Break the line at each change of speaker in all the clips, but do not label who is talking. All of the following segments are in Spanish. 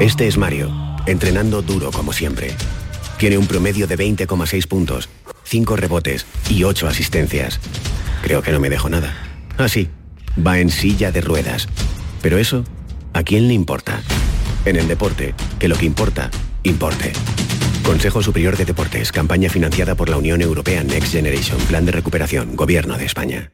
Este es Mario, entrenando duro como siempre. Tiene un promedio de 20,6 puntos, 5 rebotes y 8 asistencias. Creo que no me dejo nada. Así, va en silla de ruedas. Pero eso, ¿a quién le importa? En el deporte, que lo que importa, importe. Consejo Superior de Deportes, campaña financiada por la Unión Europea Next Generation, Plan de Recuperación, Gobierno de España.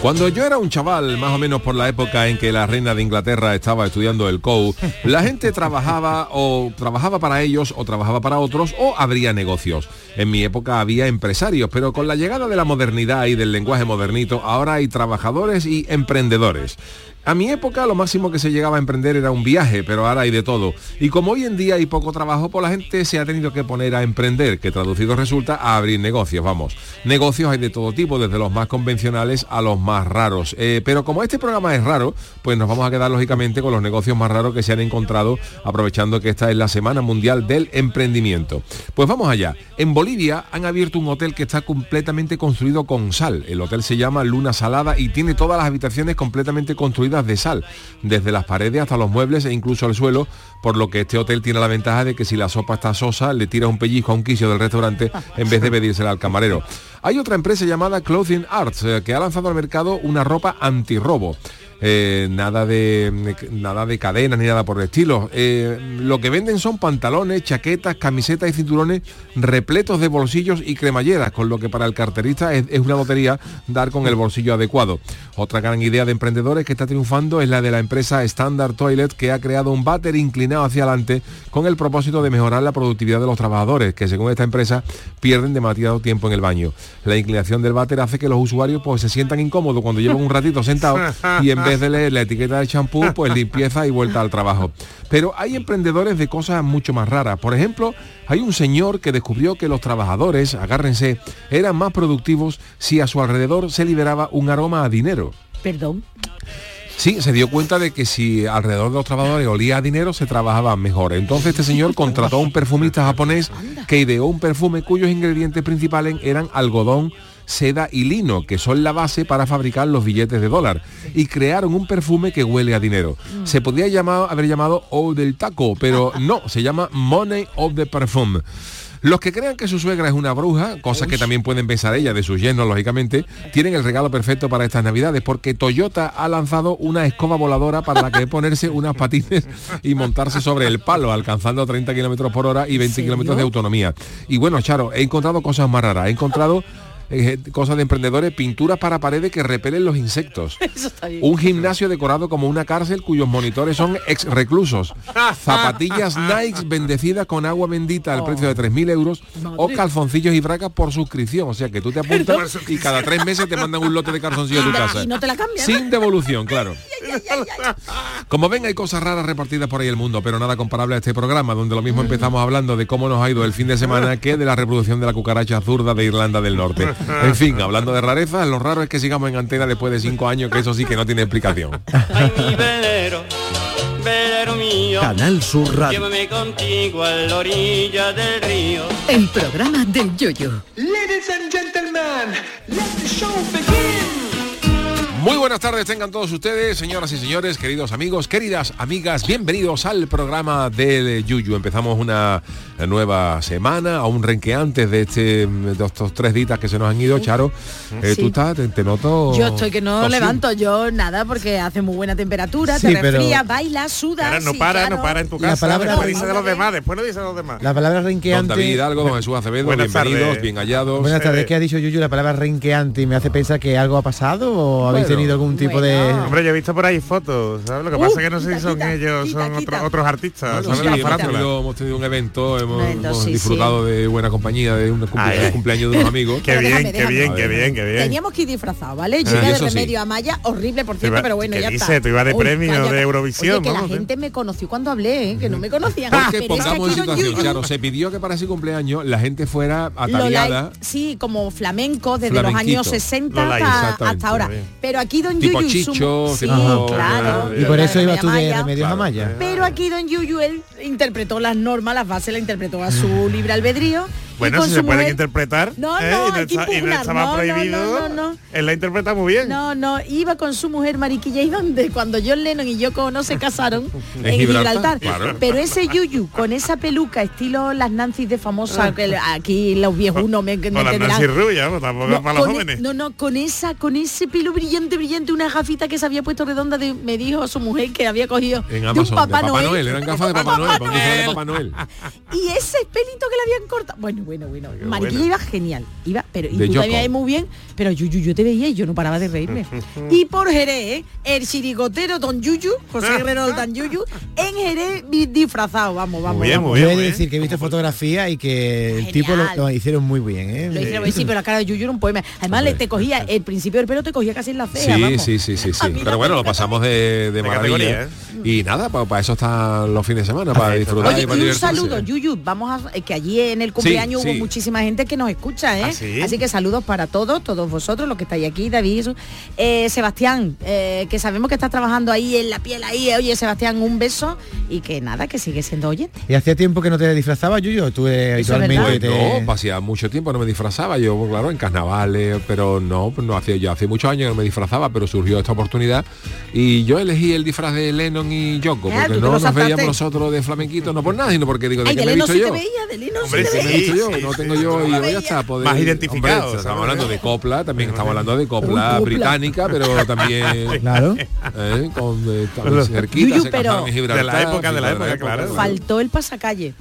Cuando yo era un chaval, más o menos por la época en que la reina de Inglaterra estaba estudiando el COU, la gente trabajaba o trabajaba para ellos o trabajaba para otros o habría negocios. En mi época había empresarios, pero con la llegada de la modernidad y del lenguaje modernito, ahora hay trabajadores y emprendedores. A mi época lo máximo que se llegaba a emprender era un viaje, pero ahora hay de todo. Y como hoy en día hay poco trabajo, pues la gente se ha tenido que poner a emprender, que traducido resulta a abrir negocios, vamos. Negocios hay de todo tipo, desde los más convencionales a los más raros. Eh, pero como este programa es raro, pues nos vamos a quedar lógicamente con los negocios más raros que se han encontrado, aprovechando que esta es la Semana Mundial del Emprendimiento. Pues vamos allá. En Bolivia han abierto un hotel que está completamente construido con sal. El hotel se llama Luna Salada y tiene todas las habitaciones completamente construidas de sal, desde las paredes hasta los muebles e incluso el suelo, por lo que este hotel tiene la ventaja de que si la sopa está sosa, le tira un pellizco a un quicio del restaurante en vez de pedírsela al camarero. Hay otra empresa llamada Clothing Arts eh, que ha lanzado al mercado una ropa antirrobo. Eh, nada de nada de cadenas ni nada por el estilo. Eh, lo que venden son pantalones, chaquetas, camisetas y cinturones repletos de bolsillos y cremalleras, con lo que para el carterista es, es una lotería dar con el bolsillo adecuado. Otra gran idea de emprendedores que está triunfando es la de la empresa Standard Toilet, que ha creado un váter inclinado hacia adelante con el propósito de mejorar la productividad de los trabajadores, que según esta empresa pierden demasiado tiempo en el baño. La inclinación del váter hace que los usuarios pues se sientan incómodos cuando llevan un ratito sentados y en vez de leer la etiqueta de champú, pues limpieza y vuelta al trabajo. Pero hay emprendedores de cosas mucho más raras. Por ejemplo, hay un señor que descubrió que los trabajadores, agárrense, eran más productivos si a su alrededor se liberaba un aroma a dinero.
Perdón.
Sí, se dio cuenta de que si alrededor de los trabajadores olía a dinero, se trabajaba mejor. Entonces este señor contrató a un perfumista japonés que ideó un perfume cuyos ingredientes principales eran algodón, seda y lino, que son la base para fabricar los billetes de dólar. Y crearon un perfume que huele a dinero. Se podría llamar, haber llamado O del taco, pero no, se llama Money of the Perfume. Los que crean que su suegra es una bruja, cosa que también pueden pensar ella de sus yernos, lógicamente, tienen el regalo perfecto para estas navidades, porque Toyota ha lanzado una escoba voladora para la que ponerse unas patines y montarse sobre el palo, alcanzando 30 kilómetros por hora y 20 kilómetros de autonomía. Y bueno, Charo, he encontrado cosas más raras. He encontrado eh, cosas de emprendedores, pinturas para paredes que repelen los insectos. Un gimnasio decorado como una cárcel cuyos monitores son ex reclusos. Zapatillas Nike bendecidas con agua bendita al precio de 3.000 euros o calzoncillos y bracas por suscripción. O sea que tú te apuntas y cada tres meses te mandan un lote de calzoncillos a tu casa.
Y no te la cambian.
Sin devolución, claro. Como ven, hay cosas raras repartidas por ahí el mundo, pero nada comparable a este programa, donde lo mismo empezamos hablando de cómo nos ha ido el fin de semana que de la reproducción de la cucaracha zurda de Irlanda del Norte. En fin, hablando de rarezas, lo raro es que sigamos en antena después de cinco años, que eso sí que no tiene explicación.
Ay, mi velero, velero mío.
Canal Sur Radio.
Llévame contigo a la orilla del río.
El programa del yoyo.
Ladies and gentlemen, let the show begin.
Muy buenas tardes tengan todos ustedes, señoras y señores, queridos amigos, queridas amigas, bienvenidos al programa del Yuyu. Empezamos una nueva semana, aún renqueantes de, este, de estos tres días que se nos han ido, Charo. eh,
Sí.
Tú estás, te, te noto...
Yo estoy que no levanto yo nada porque hace muy buena temperatura,
Sí,
te
pero-
resfrías, bailas, sudas.
Ahora no
sí,
para,
claro.
no para en tu
La
casa.
palabra-
después dice de los demás, después no dice de los demás.
La palabra
Don
renqueante.
David Hidalgo, don Jesús Acevedo,
Buenas
bienvenidos,
tardes.
bien hallados.
Buenas tardes, ¿qué ha dicho Yuyu? La palabra renqueante me hace pensar que algo ha pasado o habéis
Bueno,
tenido algún tipo de...
Hombre, yo he visto por ahí fotos, ¿sabes? Lo que
Uh,
pasa es que no sé si son
quita,
ellos,
quita,
son
quita.
otros- otros artistas,
Bueno,
¿sabes?
sí,
La
hemos, tenido, hemos tenido un evento, hemos,
evento,
hemos
sí,
disfrutado de buena compañía, de un cumple-
Ay, ay.
cumpleaños de unos amigos.
Qué
Pero
bien,
déjame,
qué
déjame.
bien, qué bien, qué bien.
Teníamos que ir disfrazados, ¿vale? Yo
Sí,
era de remedio a Maya, horrible por cierto,
iba-
pero bueno,
¿qué
ya
dice?
está.
Tú ibas de premio de Eurovisión,
que la gente me conoció cuando hablé, ¿eh? que no me conocían.
Porque
Pero es que
pongamos en situación, Charo, se pidió que para ese cumpleaños la gente fuera ataviada.
sí, como flamenco desde los años 60
Lola,
hasta, ahora.
bien.
Pero aquí Don
Tipo
Yuyu... su-
Chicho,
sí,
tipo-
claro.
Y por eso ibas tú de remedios a Maya.
Pero aquí Don Yuyu, él interpretó las normas, las bases, la interpretó a su libre albedrío.
Bueno, si se pueden
mujer-
interpretar
No,
¿eh?
no,
y, no
hay que
está- y no estaba
No, no,
prohibido,
no, no, no.
él la interpreta muy bien.
No, no, iba con su mujer Mariquilla y donde cuando John Lennon y Yoko Ono se casaron
En
en
Gibraltar,
Gibraltar.
claro.
Pero ese Yuyu con esa peluca estilo las Nancy de famosa, que aquí los viejunos me, me
las. Nancy Rubia, pues tampoco
No,
para los
e-
jóvenes.
no, no, con esa, con ese pelo brillante, brillante, una gafita que se había puesto redonda, de, me dijo su mujer que había cogido
En
de
Amazon,
un Papá,
de Papá Noel. eran gafas de Papá Noel, son de Papá Noel.
Y ese pelito que le habían cortado. Bueno, bueno, bueno. Mariquilla
bueno.
iba genial. Iba, pero y tú también muy bien, pero Yuyu, yo te veía y yo no paraba de reírme. y por Jerez, ¿eh? el chirigotero Don Yuyu, José Guerrero Don Yuyu, en Jerez di- disfrazado, vamos, vamos.
Muy bien,
vamos.
muy
Yo he de decir que he visto fotografía y que el tipo lo, hicieron muy bien, ¿eh?
Lo hicieron, sí, pero la cara de Yuyu era un poema. Además, le, te cogía, el principio del pelo te cogía casi en la ceja,
Sí,
vamos.
sí, sí, sí, sí. Pero bueno, lo pasamos de, de maravilla.
¿eh?
Y nada, para eso están los fines de semana, para disfrutar
Oye,
y
y
para
un saludo, Yuyu, vamos a eh, que allí en el cumpleaños
Sí,
hubo
sí.
muchísima gente que nos escucha, ¿eh?
¿Ah, sí?
Así que saludos para todos, todos vosotros, los que estáis aquí, David. Eh, Sebastián, eh, que sabemos que estás trabajando ahí en la piel ahí, oye Sebastián, un beso y que nada, que sigue siendo oyente.
¿Y hacía tiempo que no te disfrazabas, Yuyu? Tú eh, habitualmente te...
No, hacía mucho tiempo no me disfrazaba, yo claro, en carnavales, pero no, pues no hacía yo hace muchos años que no me disfrazaba, pero surgió esta oportunidad y yo elegí el disfraz de Lennon y Yoko,
Ah,
porque no nos
saltaste.
veíamos nosotros de flamenquito, no por nada, sino porque digo, ¿de
Ay,
qué
de
me he visto
sí
yo?
te veía, de Leno sí
Hombre,
te
sí.
veía.
¿Me he visto yo? no tengo yo y ya está. Poder,
Más identificado,
Hombre, estamos hablando de copla, también estamos hablando de copla
copla.
británica, pero también
Claro.
eh, con eh, también cerquita,
Yuyu,
se en Gibraltar,
De la época, de la época, claro.
Faltó el pasacalle.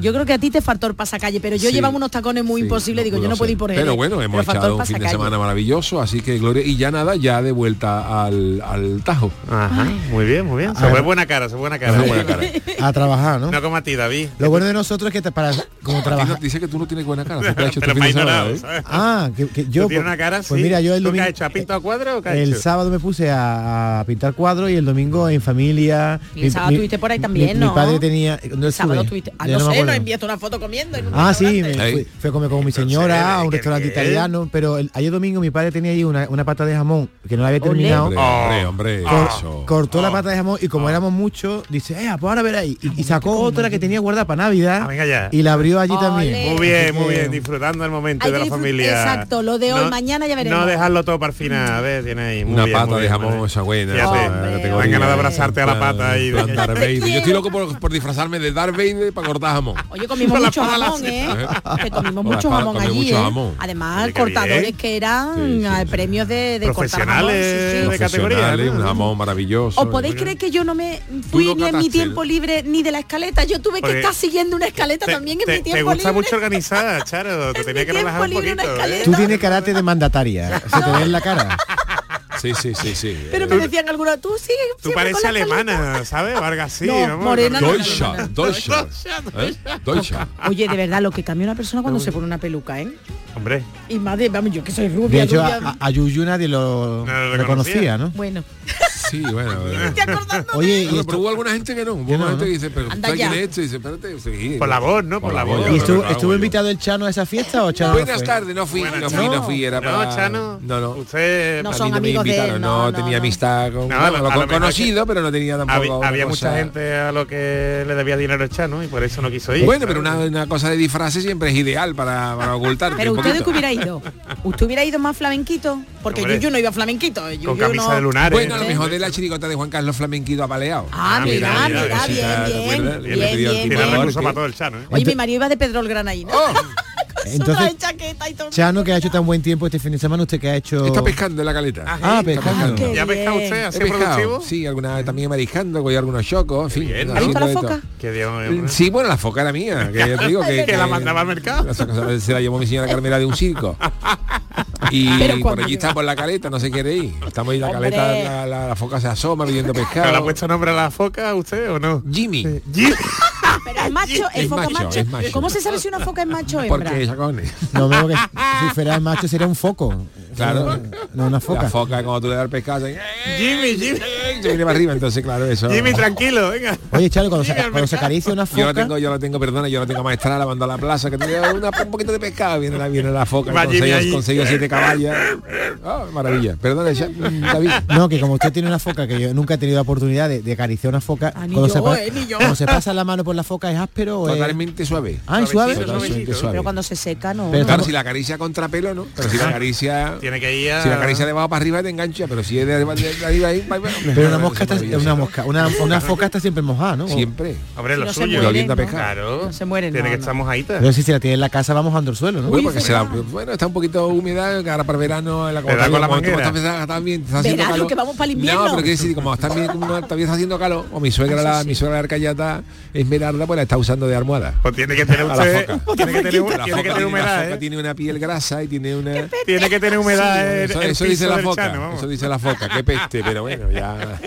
Yo creo que a ti te faltó el pasacalle, pero yo
Sí.
llevaba unos tacones muy
Sí,
imposibles, digo, yo no puedo ir por él.
Pero bueno, hemos
faltó
echado un fin de semana maravilloso, así que gloria. Y ya nada, ya de vuelta al, al Tajo.
Ajá, muy bien, muy bien. Se
Ah.
ve buena cara, se ve buena cara.
Se buena cara.
A trabajar, ¿no?
No como a ti, David.
Lo bueno de nosotros es que te, para como
no-
trabajar.
dice que tú no tienes buena cara. ¿qué te has hecho
Pero
este
me ignorado,
eh?
¿sabes?
Ah, que, que yo pues-
una cara
Pues mira, yo el
¿Tú qué
domingo
has hecho? ¿Has pintado cuadro o qué
el sábado me puse a, pintar cuadros y el domingo en familia.
Y el sábado estuviste por ahí también,
mi,
¿no?
padre tenía ¿dónde
El sábado tuviste- Ah, no,
me
sé,
acuerdo.
nos enviaste una foto comiendo en un
Ah, sí, me fui, fui a comer con mi señora a un restaurante italiano, pero el, ayer domingo mi padre tenía ahí una, una pata de jamón que no la había terminado.
Hombre, hombre, hombre,
Cor-
eso.
cortó la pata de jamón y como éramos muchos, dice, eh, pues ahora verás. Y, y sacó otra que tenía guardada para Navidad
Ah,
y la abrió allí también.
Muy bien, muy bien, disfrutando el momento
Hay
de la familia.
exacto, lo de hoy, mañana ya veremos.
No dejarlo todo para el final, a ver, tiene ahí. muy
Una
bien,
pata
muy
de jamón, esa buena.
Dan ganas de abrazarte a la pata y de-.
Yo estoy loco por, por disfrazarme de Darth Vader para jamón.
Oye, comimos mucho jamón. ¿eh? Que comimos mucho
espada
jamón allí,
mucho
¿eh?
jamón.
Además,
Oye, qué
cortadores
bien.
que eran
Sí, sí,
eh,
sí.
premios de, de cortar jamón.
Profesionales
sí,
de categoría,
Profesionales, un jamón maravilloso.
¿Os podéis creer que yo no me fui
no
ni en mi tiempo libre ni de la escaleta? Yo tuve que estar siguiendo una escaleta
Te,
también en
te-
mi
te
tiempo
gusta
libre.
mucho organizar, Charo. Te
En
tenía que relajar un poquito. ¿eh?
Tú tienes carácter de mandataria, se te ve en la cara.
Sí, sí, sí, sí.
Pero me decían algunos, tú sigue
Tú pareces
con la escaleta".
alemana, ¿sabes? O algo así,
No,
¿no?
morena,
Deutsche. Deutsche. ¿Eh? Deutsche.
Oye, de verdad, lo que cambia una persona cuando se pone una peluca, ¿eh?
Hombre,
Y más de, vamos, yo que soy
De
rubia,
hecho,
rubia.
a, a Yuyu nadie lo
No lo
reconocía,
reconocía.
¿no?
Bueno,
Sí, bueno. eh.
Oye, esto-
pero hubo alguna gente que no. Hubo
Que no,
una gente
¿no?
que dice, pero
Anda
¿sabes quién es este? Y dice, espérate, sí.
Por la voz, ¿no? Por la voz.
¿y
Yo
estuvo,
yo.
invitado el Chano a esa fiesta o Chano no
Buenas tardes, no fui, no fui, no fui, era
No,
para...
Chano.
No, no.
Usted
No
A
son amigos de no,
no,
no,
tenía
no.
amistad con,
No,
bueno,
a lo
conocido, pero no tenía tampoco
Había, mucha gente a lo que le debía dinero el Chano y por eso no quiso ir.
Bueno, pero una, cosa de disfraces siempre es ideal para, ocultarte
Pero
un
usted de
poquito.
que hubiera ido. ¿Usted hubiera ido más flamenquito? Porque. Yuyu no iba flamenquito.
Con camisa
no-
de lunares.
Bueno, a lo mejor de la chirigota de Juan Carlos Flamenquito apaleado.
Ah, mira, mira,
mira,
bien,
¿te
bien, bien,
para todo el Chano, ¿eh?
Oye, mi marido iba de Pedro el Granaína.
Oh,
Entonces,
chaqueta y todo.
Chano, que ha hecho tan buen tiempo este fin de semana, ¿usted que ha hecho?
Está pescando en la caleta.
Ah, pescando.
Qué
¿Ya ha pescado usted así
pescado,
productivo?
sí, alguna vez también mariscando, voy a algunos chocos, en fin.
¿Ha visto la foca?
Hombre.
Sí, bueno, la foca era mía, que ya te digo que,
Que la mandaba al mercado.
Se la llevó mi señora Carmela de un circo. Y
Pero
por allí está por la caleta, no se quiere ir. Estamos ahí, la
Hombre.
caleta, la, la- la foca se asoma pidiendo
¿Pero le ha
pescado.
puesto nombre a la foca usted o no?
Jimmy,
Jim.
Pero es macho, es,
Es
foca
macho,
macho.
es macho.
¿Cómo se sabe si una foca es macho o hembra?
porque chacones.
No, veo que si fuera el macho sería un foco.
Claro.
No una foca.
La foca cuando tú le das el pescado, se,
Jimmy, Jimmy.
se viene para arriba, entonces claro, eso.
Jimmy, tranquilo, venga.
Oye, Chalo, cuando se, cuando se acaricia una
Yo la
foca,
tengo, yo la tengo, perdona, yo la tengo maestrada, la mando a la plaza, que tiene una- un poquito de pescado, viene la, viene la foca,
Va Jimmy
conseguido,
ahí.
Ah, maravilla. Mm, David.
no, que como usted tiene una foca, que yo nunca he tenido la oportunidad de, de acariciar una foca,
Ah, ni
cuando,
yo,
se pa-
eh,
cuando se pasa la mano por la foca es áspero es...
Totalmente suave.
Ah, ¿es suave?
Suavecito,
Totalmente
suavecito.
suave.
Pero cuando se seca, no.
Pero
no.
Claro, si la acaricia contra pelo, ¿no? Pero si la acaricia...
Tiene que ir a...
Si la acaricia de abajo para arriba te engancha, pero si es de arriba, de arriba ahí, va- va-
Pero una mosca
es
está, una mosca, una, una foca está siempre mojada, ¿no?
Siempre.
Hombre,
Si
lo suyo.
mueren,
oliendo a
¿no?
pescado.
Claro.
No se mueren,
Tiene
no,
que
no.
estar mojadita.
Pero si se la tiene en la casa vamos al suelo, ¿no?
Uy, porque se la, bueno, está un poquito húmeda, que ahora para el verano, en la
con la
como estás- estás bien, está haciendo
Verano,
calor.
que vamos para el invierno.
No, pero quiero decir, como todavía está haciendo calor, o mi suegra, la, mi suegra la arcayata Esmeralda, pues la está usando de almohada.
Pues tiene que tener
la
usted... Tiene que tener,
La
tiene que
foca
tener
tiene- la
humedad,
foca
¿eh?
tiene una piel grasa y tiene una...
Tiene que tener humedad
Sí,
el,
eso,
el
eso
piso
dice la foca,
Chano,
eso dice la foca, qué peste, pero bueno, ya...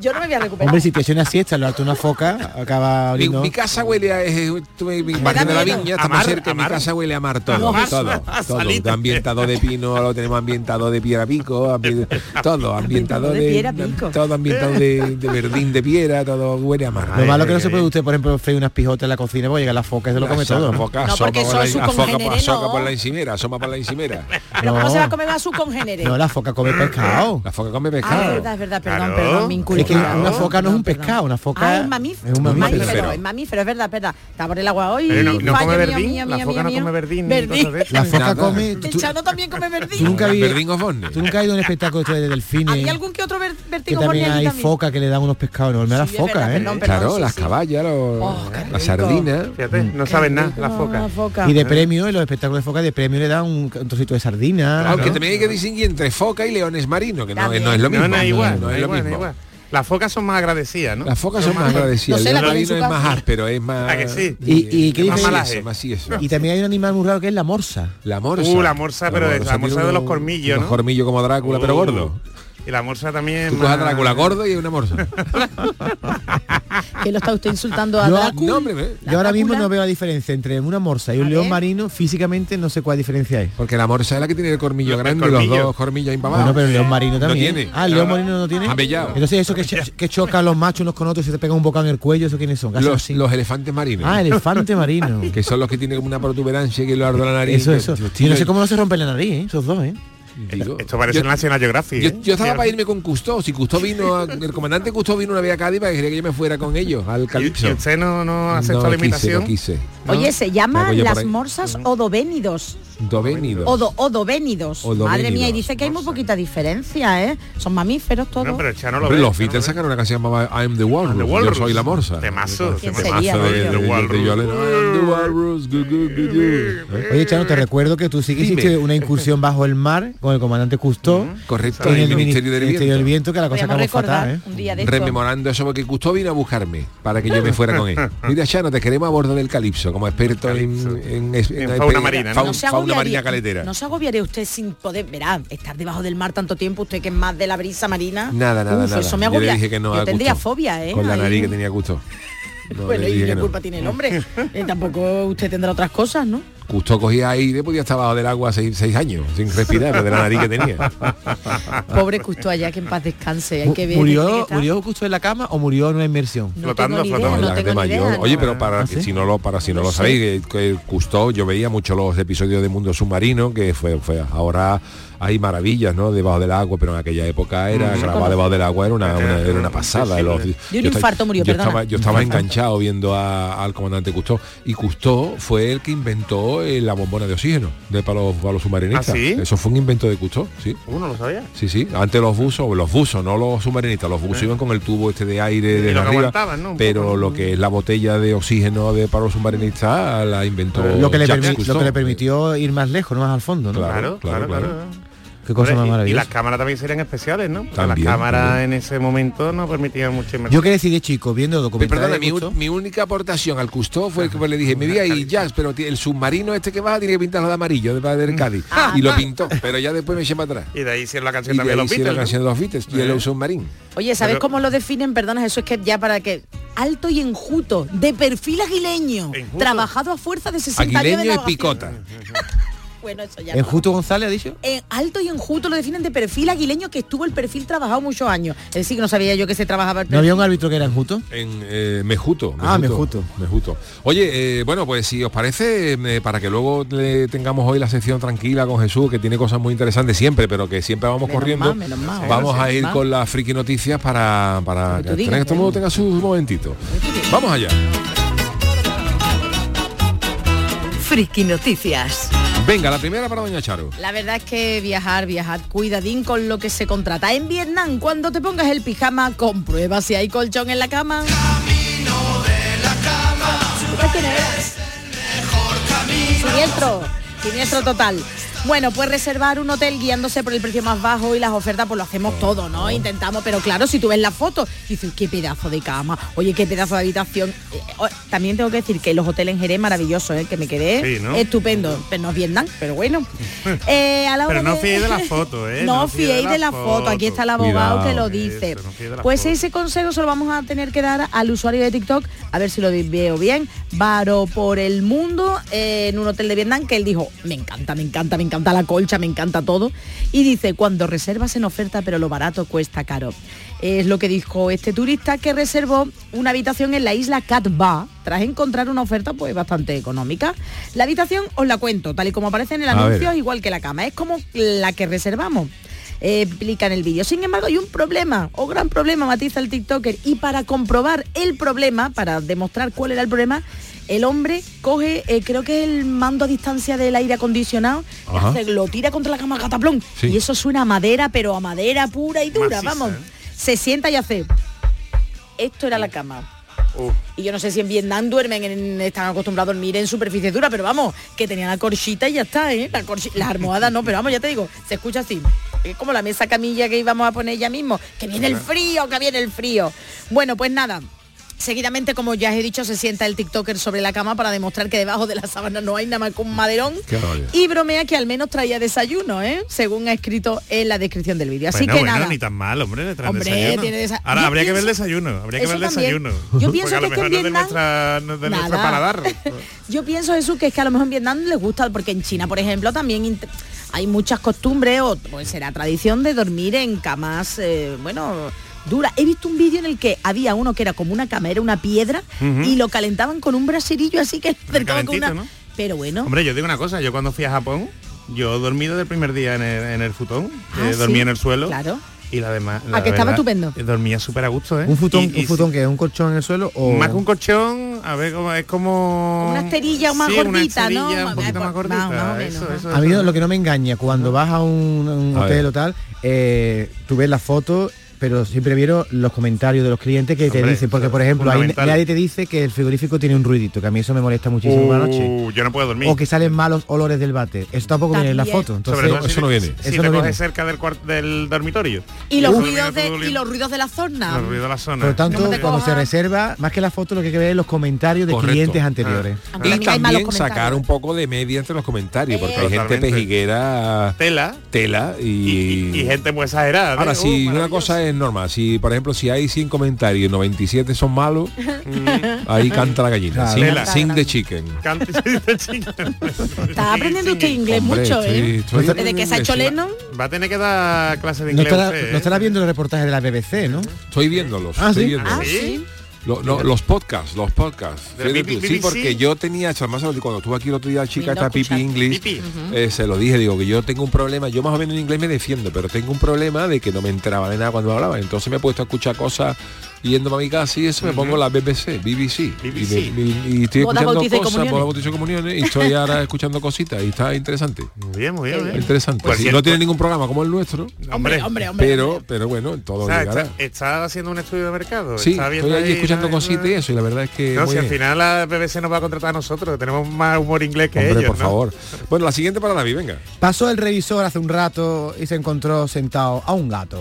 Yo no me voy a recuperar.
Hombre, si te echa una siesta, lo harto una foca, acaba
Mi,
oliendo...
mi casa huele a es- tuve mi de la viña,
A
estamos
mar,
cerca,
a
mi casa huele a mar todo,
mar,
todo,
a
todo,
salita.
ambientado de pino, lo tenemos ambientado de piedra pico, ambi- todo, ambientado
de
de,
piedra pico.
todo ambientado de, de verdín de piedra, todo huele a mar.
Lo malo que no se puede usted, por ejemplo, freír unas pijotas en la cocina, porque llega la foca y se lo come todo.
Foca
No,
asoma
porque
por
son
la, encimera, asoma por la encimera.
Pero ¿cómo
No.
se va a comer a su congénere?
No, la foca come pescado.
La foca come
Ah,
pescado.
es verdad, es verdad, perdón, perdón, mi
Es que una foca no es un pescado, una foca
Ah, es mamífero.
es un mamífero.
mamífero, es mamífero, es verdad, es verdad. Está por el agua hoy.
Pero no- come verdín,
mío,
la
mío,
foca no come verdín ni
Verdín.
La foca
Nada.
come... tú-
El
tú-
Chano también come verdín.
Tú nunca,
Verdín Forne.
tú nunca has ido a un espectáculo de delfines.
¿Había algún que otro ver-
que también hay
también?
foca que le dan unos pescados enormes a las focas,
verdad,
¿eh?
perdón, perdón,
Claro,
sí,
las
sí.
caballas,
Oh,
las sardinas.
Fíjate, no saben nada, la foca.
Foca.
Y de premio, en los espectáculos de foca, de premio le dan un, trocito de sardina.
Aunque también hay que distinguir entre foca y leones marinos, que no, es lo mismo.
No, no es igual,
no
no
es lo
igual, no es
mismo.
Las focas son más agradecidas, ¿no?
Las focas son más agradecidas.
No sé,
el
la
marino es más áspero, es más...
¿A que sí?
Y- y qué
Más malaje.
Más así eso.
Y también hay un animal muy raro que es la morsa.
La morsa.
Uh, la morsa, pero de- la morsa
tiene
de los
unos
¿no?
colmillos como Drácula, pero
Uh,
gordo.
Y la morsa también...
Tú
más-
Drácula gordo y una morsa.
Que lo está usted insultando a
Yo-
Drácula.
No, hombre,
Yo ahora mismo no veo la diferencia entre una morsa y un
A
león
ver.
marino. Físicamente no sé cuál diferencia hay.
Porque la morsa es la que tiene el colmillo
El
grande los dos colmillos impamados.
Bueno, pero el león marino
No
también.
tiene.
Ah, el león marino no tiene.
Abellado.
Entonces eso que, cho- que chocan los machos unos con otros y se te pega un bocado en el cuello, ¿eso quiénes son? ¿Qué hacen
Los,
así?
los elefantes marinos.
Ah, elefante marino.
que son los que tienen como una protuberancia que lo arde la nariz.
Eso, eso.
Yo,
Y no sé cómo no se rompe la nariz, ¿eh? esos dos, ¿eh?
Digo,
Esto parece
yo-
National Geographic.
Yo,
¿eh?
yo estaba para irme con Custó. Si Custó vino, a- el comandante Custó vino una vez a Cádiz para que quería que yo me fuera con ellos al
¿Y,
Calipso.
y usted no, no aceptó
no
la
quise,
invitación?
no quise.
Oye, se llama
voy yo por
morsas odovénidos.
Dovénidos.
Odo, odovénidos.
Odovénidos.
Madre mía, y dice que hay muy poquita diferencia, ¿eh? Son mamíferos todos.
No, pero el Chano lo
Hombre,
ve.
los Beatles
ve.
sacaron una canción llamada I'm the Walrus.
The
Yo soy la morsa.
Temazo.
Oye, Chano, te recuerdo que tú sí que hiciste una incursión bajo el mar con el comandante Cousteau
Correcto,
en el Ministerio
Ministerio del Viento.
que la cosa acabó
recordar
fatal, ¿eh?
un día de esto.
rememorando eso porque Custó vino a buscarme para que yo me fuera con él. Mira, Chano, te queremos a bordo del Calipso como experto en, en,
En fauna marina,
marina caletera.
No se agobiaría usted sin poder, verá, estar debajo del mar tanto tiempo, usted que es más de la brisa marina.
Nada, nada,
Uf,
nada.
Eso me
Yo le
agobia.
dije que no
Yo tendría fobia, ¿eh?
Con la
Ahí.
nariz que tenía Gusto. No,
Bueno, y qué
no.
culpa tiene el hombre. Eh, tampoco usted tendrá otras cosas, ¿no?
Gusto cogía aire, podía estar bajo del agua seis, seis años, sin respirar, de la nariz que tenía.
Pobre Custo allá, que en paz descanse. Hay que ver. gente que
¿Murió, ¿Murió Cousteau en la cama o murió en una inmersión?
No
Flotando, flotando.
la gente mayor. Oye, pero para
¿Ah,
que
sí?
si no lo para si no,
No
lo sabéis, que, que Cousteau, yo veía mucho los episodios de Mundo Submarino, que fue, fue ahora hay maravillas, ¿no? Debajo del agua, pero en aquella época era grabar debajo del agua era una, una- era una pasada. Los-
De un infarto murió,
yo estaba, yo estaba enganchado viendo a- al comandante Cousteau y Cousteau fue el que inventó eh, la bombona de oxígeno de para los, para los submarinistas.
¿Ah, sí?
Eso fue un invento de Cousteau, sí.
Uno lo sabía.
Sí, sí. Antes los buzos, los buzos, no los submarinistas, los buzos iban con el tubo este de aire de arriba, pero
poco.
lo que es la botella de oxígeno de para los submarinistas la inventó
Lo que, le permi- lo que le permitió ir más lejos, no más al fondo, ¿no?
Claro,
Claro, claro,
claro,
claro.
Qué cosa más
y- y,
maravillosa.
las cámaras también serían especiales, ¿no?
También,
las cámaras
también.
en ese momento no permitían inmersión.
Yo que decidí, chico, viendo documentales
perdona,
de
mi, mi única aportación al Cousteau fue que le dije, me voy a ir Jazz, pero el submarino este que va tiene que pintarlo de amarillo, de padre del Cádiz.
Ah,
y lo
no.
pintó, pero ya después me eché para atrás.
Y de ahí hicieron la
Y
canción
de
también
ahí
los
hicieron la
Beatles.
canción de los Beatles y el
Eh.
submarino.
Oye, ¿sabes
Pero-
cómo lo definen? Perdona, eso es que ya para que alto y enjuto, de perfil aguileño,
Enjuto.
trabajado a fuerza de 60 años de
y picota.
Bueno, eso ya
¿En
no.
Justo González ha dicho?
En alto y enjuto lo definen de perfil aguileño que estuvo el perfil trabajado muchos años. Es decir, que no sabía yo que se trabajaba el
¿No había un árbitro que era enjuto?
En eh, Mejuto,
Ah, Mejuto.
Mejuto. Oye, eh, bueno, pues si os parece, eh, para que luego le tengamos hoy la sección tranquila con Jesús, que tiene cosas muy interesantes siempre, pero que siempre vamos
Menos
corriendo,
menos
vamos
menos
a ir con las friki noticias para, para
que
que
digas,
todo el mundo tenga su momentito. Vamos allá.
Friki Noticias.
Venga, la primera para Doña Charo.
La verdad es que viajar, viajar, cuidadín con lo que se contrata. En Vietnam, cuando te pongas el pijama, comprueba si hay colchón en la cama. ¿Sabes quién es? Siniestro, siniestro total. Bueno, pues reservar un hotel guiándose por el precio más bajo y las ofertas pues lo hacemos todo, ¿no? Intentamos, pero claro, si tú ves la foto, dices, qué pedazo de cama, oye, qué pedazo de habitación. Eh, oh, también tengo que decir que los hoteles en Jerez maravillosos, ¿eh? que me quedé
Sí, ¿no?
estupendo. Pero no es Vietnam, pero bueno. Eh, a la
Pero no
de-
fiéis de la foto, ¿eh?
No,
No fiéis
de la foto. Aquí está el abogado
Cuidado.
que lo dice.
Eso, no
pues
foto.
ese consejo se lo vamos a tener que dar al usuario de TikTok, a ver si lo veo bien. Varo por el mundo eh, en un hotel de Vietnam que él dijo, me encanta, me encanta, me encanta la colcha, me encanta todo. Y dice, cuando reservas en oferta, pero lo barato cuesta caro. Es lo que dijo este turista que reservó una habitación en la isla Cat Ba tras encontrar una oferta pues bastante económica. La habitación os la cuento, tal y como aparece en el
A
anuncio,
ver.
igual que la cama, es como la que reservamos. eh, explica en el vídeo. Sin embargo, hay un problema, o gran problema, matiza el TikToker. Y para comprobar el problema, para demostrar cuál era el problema, el hombre coge, eh, creo que el mando a distancia del aire acondicionado, y hace- lo tira contra la cama cataplón.
Sí.
Y eso suena a madera, pero a madera pura y dura,
Maciza,
vamos.
¿eh?
Se sienta y hace. Esto era la cama. Y yo no sé si en Vietnam duermen, en- están acostumbrados a dormir en superficie dura, pero vamos, que tenía la corchita y ya está, ¿eh? La las almohadas no, pero vamos, ya te digo, se escucha así. Es como la mesa camilla que íbamos a poner ya mismo. Que viene el frío, que viene el frío. Bueno, pues nada. Seguidamente, como ya os he dicho, se sienta el TikToker sobre la cama para demostrar que debajo de la sábana no hay nada más que un maderón. Y bromea que al menos traía desayuno, ¿eh? Según ha escrito en la descripción del vídeo. Así
Bueno,
que
bueno,
nada.
ni tan mal, hombre,
Hombre,
desayuno.
tiene desa-
Ahora
Yo
habría que ver el desayuno, habría que ver el
también.
desayuno.
Yo pienso
Porque a lo
que es que
mejor no de
Vietnam-
nuestra, no de nuestro
Nada.
paladar.
Yo pienso Jesús que es que a lo mejor en Vietnam les gusta porque en China por ejemplo también hay muchas costumbres o pues será tradición de dormir en camas eh, bueno duras he visto un vídeo en el que había uno que era como una cama era una piedra y lo calentaban con un braserillo así que acercaban con una
¿no?
pero bueno
Hombre, yo digo una cosa, yo cuando fui a Japón, yo dormí desde el primer día en el, en el futón,
Ah,
eh, dormí
sí,
en el suelo.
claro
Y la demás.
Ah, que estaba estupendo.
Dormía súper a gusto, ¿eh?
Un futón,
Y- y
un futón que es un colchón en el suelo o
Más que un colchón, a ver cómo es como
una esterilla más
Sí, una
gordita no
esterilla un poquito más gordita.
más o menos,
eso,
¿no?
eso,
A mí
eso.
lo que no me engaña, cuando vas a un, un
A
hotel
ver.
o tal, eh, tú ves las fotos, pero siempre vieron los comentarios de los clientes que te dicen, porque por ejemplo, ahí nadie te dice que el frigorífico tiene un ruidito, que a mí eso me molesta muchísimo por la noche.
Uh, yo no puedo dormir.
O que salen malos olores del bate. Eso tampoco viene en la foto. Entonces,
Sobre todo
eso
si,
no viene.
Si
Eso
te
no
coges
viene.
cerca del, del dormitorio.
y los ruidos de y los ruidos de la zona
Los ruidos de la zona.
por lo tanto,
No
cuando se reserva, más que la foto, lo que hay que ver es los comentarios de
Correcto.
clientes anteriores.
Aunque
Y
también
sacar un poco de media entre los comentarios, porque hay gente pejiguera,
Tela.
tela
Y,
y...
y- y gente muy exagerada.
Ahora,
¿eh?
si
Uh,
una cosa es normal, si por ejemplo si hay 100 comentarios y 97 son malos, ahí canta la gallina.
Claro.
Sing,
Tela.
sing the chicken.
Canta-
está aprendiendo usted inglés
Hombre,
mucho
estoy-
eh
estoy
desde que se ha hecho. Lennon
Va a tener que dar clase de
No
inglés.
estará,
usted, ¿eh?
no estará viendo los reportajes de la BBC, ¿no?
Estoy viéndolos,
Ah,
estoy
¿sí?
viéndolos.
ah sí
Lo- no, los podcasts, los podcasts. Sí, porque yo tenía, además cuando estuve aquí el otro día, la chica esta Pipi
Pipi.
eh, se lo dije, digo que yo tengo un problema, yo más o menos en inglés me defiendo, pero tengo un problema de que no me enteraba de nada cuando me hablaba. Entonces me he puesto a escuchar cosas yéndome a mi casa y eso me pongo la BBC, BBC.
BBC.
Y, me- y- y estoy escuchando cosas, bodas, bautizo y comuniones, y estoy ahora escuchando cositas y está interesante.
Muy bien, muy bien. muy bien.
Interesante.
Pues
Sí, no tiene ningún programa como el nuestro,
hombre hombre hombre
pero, pero bueno, todo
O sea,
llegará.
está, está haciendo un estudio de mercado.
Sí,
está
estoy
ahí
escuchando
la-
cositas y eso, y la verdad es que
No,
muy
si al final la BBC nos va a contratar a nosotros, tenemos más humor inglés que
Hombre,
ellos.
por
¿no?
favor. Bueno, la siguiente para David, venga.
Pasó el revisor hace un rato y se encontró sentado a un gato,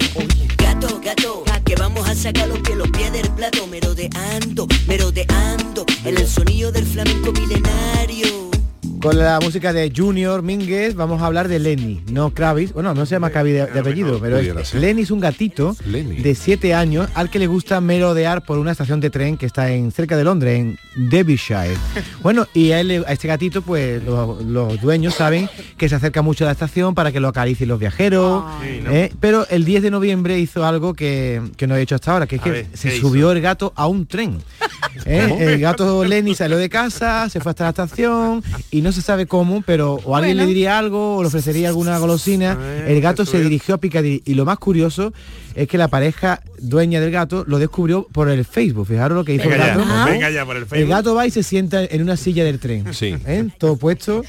que vamos a sacar los pies, los pies del plato, merodeando, merodeando, en el sonido del flamenco milenario.
Con la música de Junior Minguez vamos a hablar de Lenny, no Kravis. Bueno, no se llama Kravis de, de apellido, pero es-. Lenny es un gatito
Lenny.
de 7 años al que le gusta merodear por una estación de tren que está en cerca de Londres, en Derbyshire. Bueno, y a, él, a este gatito, pues los, los dueños saben que se acerca mucho a la estación para que lo acaricien los viajeros.
Sí, ¿no?
¿eh? Pero el 10 de noviembre hizo algo que, que no he hecho hasta ahora, que es
A
que
ver,
se subió el gato a un tren. ¿eh? El gato Lenny salió de casa, se fue hasta la estación y no se sabe cómo, pero o alguien
Bueno.
le diría algo o le ofrecería alguna golosina.
Ver,
El gato
se
dirigió a Piccadilly y lo más curioso es que la pareja dueña del gato lo descubrió por el Facebook. Fijaros lo que hizo
Venga
el gato.
ya, venga ya por el
El
Facebook.
gato va y se sienta en una silla del tren.
Sí.
¿eh? Todo puesto,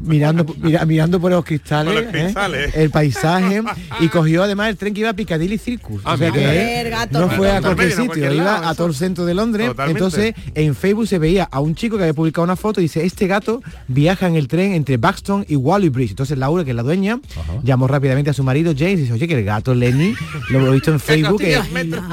mirando, mira- mirando por los cristales,
Por los
¿eh? el paisaje y cogió además el tren que iba a Piccadilly Circus.
Ah,
o sea que
gato.
no fue a cualquier sitio,
cualquier
iba a todo el centro de Londres.
Totalmente.
Entonces en Facebook se veía a un chico que había publicado una foto y dice, este gato viaja en el tren entre Buxton y Wally Bridge. Entonces Laura, que es la dueña, llamó rápidamente a su marido James y dice, oye, que el gato Lenny, lo he visto en Facebook, que,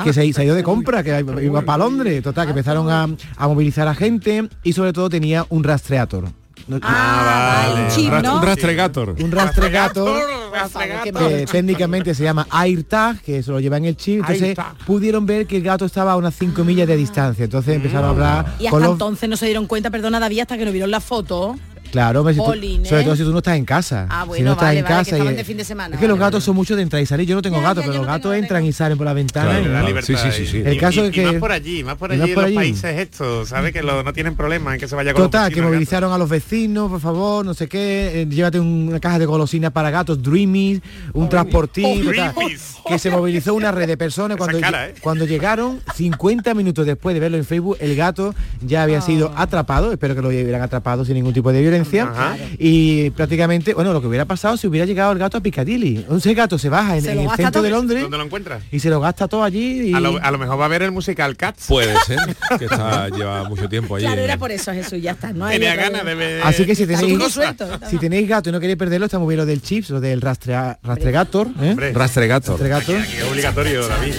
que se, se ha ido de compra, que iba para Londres. Total, que empezaron a, a movilizar a gente y sobre todo tenía un rastreator. No-
ah,
vale.
un chip no
Un rastregator.
un rastregator
Rastregator.
que técnicamente se llama AirTag, que se lo lleva en el chip. Entonces
AirTag.
pudieron ver que el gato estaba a unas 5 millas de distancia. Entonces empezaron a hablar
y hasta
con los...
entonces no se dieron cuenta perdona David hasta que no vieron la foto
Claro, si tú- sobre todo si tú no estás en casa.
Ah,
si
bueno,
no estás
vale,
en
vale, que
casa.
estaban
y-
de fin de semana,
es que los
vale,
gatos son mucho de entrar y salir. Yo no tengo gatos, pero los gatos entran y salen por la ventana.
Claro,
y-
libertad
Sí, sí, sí.
El
Y-
caso
y-
es que-
y más por allí, más por allí
más por
los
allí.
países estos, ¿sabes? Que lo- no tienen problema en que se vaya con
Total,
los
que movilizaron a los vecinos, por favor, no sé qué, eh, llévate una caja de golosinas para gatos, Dreamies, un transportín,
Oh, Dreamies.
que se movilizó una red de personas cuando,
cara, ¿eh?
cuando llegaron, 50 minutos después de verlo en Facebook, el gato ya había sido atrapado, espero que lo hubieran atrapado sin ningún tipo de violencia,
Ajá.
y prácticamente, bueno, lo que hubiera pasado si hubiera llegado el gato a Piccadilly, ese gato se baja en,
Se
en
lo
el centro
todo.
de Londres
¿Dónde lo encuentras?
y se lo gasta todo allí y...
A lo, a lo mejor va a ver el musical Cats.
Puede ser, que está, lleva mucho tiempo allí.
Claro, era por eso, Jesús, ya está. No hay
Tenía ganas de ver...
Así que si tenéis,
suelto,
si tenéis gato y no queréis perderlo, está muy bien lo del chips, lo del rastrea- rastregator, ¿eh?
Rastregator.
Rastregator.
Aquí es obligatorio, David.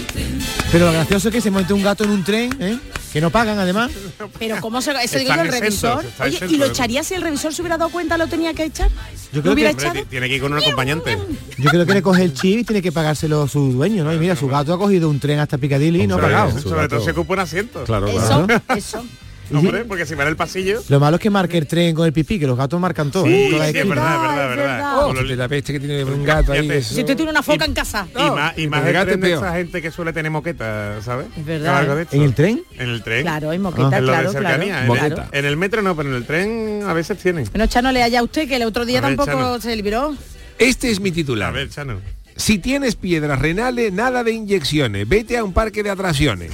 Pero lo gracioso es que se monte un gato en un tren, ¿eh? Que no pagan además.
Pero cómo se eso digo yo, el revisor. Oye, ¿y lo echaría si el revisor se hubiera dado cuenta lo tenía que echar?
Yo
¿Lo
creo,
hubiera
que,
echado?
Tiene que ir con un acompañante.
yo creo que le coge el chip y tiene que pagárselo su dueño, ¿no? Y mira, su gato ha cogido un tren hasta Piccadilly y no ha pagado.
Sobre todo se ocupa un asiento.
Claro,
Eso,
claro.
eso.
Hombre, porque si va en el pasillo...
Lo malo es que marque el tren con el pipí, que los gatos marcan todo.
Sí,
¿eh?
sí,
las
es verdad, es verdad, verdad.
verdad.
Con
Oh,
los-
la peste que tiene un gato ahí. Eso.
Si usted tiene una foca en casa.
Y más, y más
el
el
gato
tren
es
de
peor.
esa gente que suele tener moqueta, ¿sabes?
Es verdad, ¿eh?
¿En el tren?
En el tren.
Claro, hay moqueta,
En
claro,
cercanía.
claro.
En, el,
Moqueta.
en el metro no, pero en el tren a veces tienen.
Bueno, Chano, le haya a usted que el otro día
A ver,
tampoco
Chano.
se libró.
Este es mi
A
titular.
ver, Chano.
Si tienes piedras renales, nada de inyecciones. Vete a un parque de atracciones.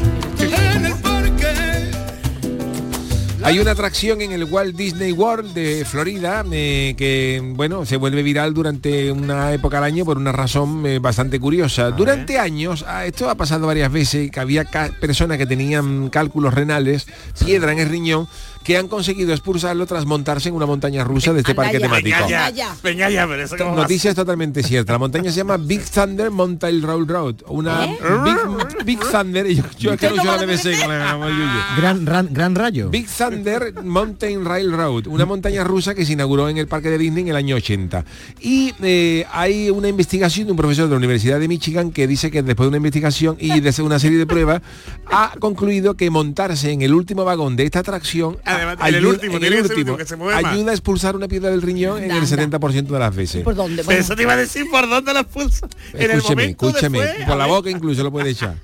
Hay una atracción en el Walt Disney World de Florida eh, que, bueno, se vuelve viral durante una época del año por una razón eh, bastante curiosa. Durante años, ah, esto ha pasado varias veces, que había personas que tenían cálculos renales, piedra en el riñón, que han conseguido expulsarlo tras montarse en una montaña rusa de este parque temático.
Venga ya,
Venga
pero eso como
Noticia es totalmente cierta. La montaña se llama Big Thunder Mountain Road Road. Una
¿Eh?
Big, Big Thunder. Yo, yo es que no
¿Usted
soy la BBC con la.
Gran, ran- gran rayo.
Big Thunder Mountain Railroad, una montaña rusa que se inauguró en el parque de Disney en el año 80. Y eh, hay una investigación de un profesor de la Universidad de Michigan que dice que después de una investigación y de hacer una serie de pruebas, ha concluido que montarse en el último vagón de esta atracción
Además,
a-
en el
ayuda-
último,
en el último,
último, que se mueve más.
ayuda a expulsar una piedra del riñón en el
Anda.
70% de las veces.
¿Por dónde? Bueno,
eso te iba a decir por dónde la expulsa. En el
Escúcheme,
momento
escúcheme.
después,
por la boca incluso lo puede echar.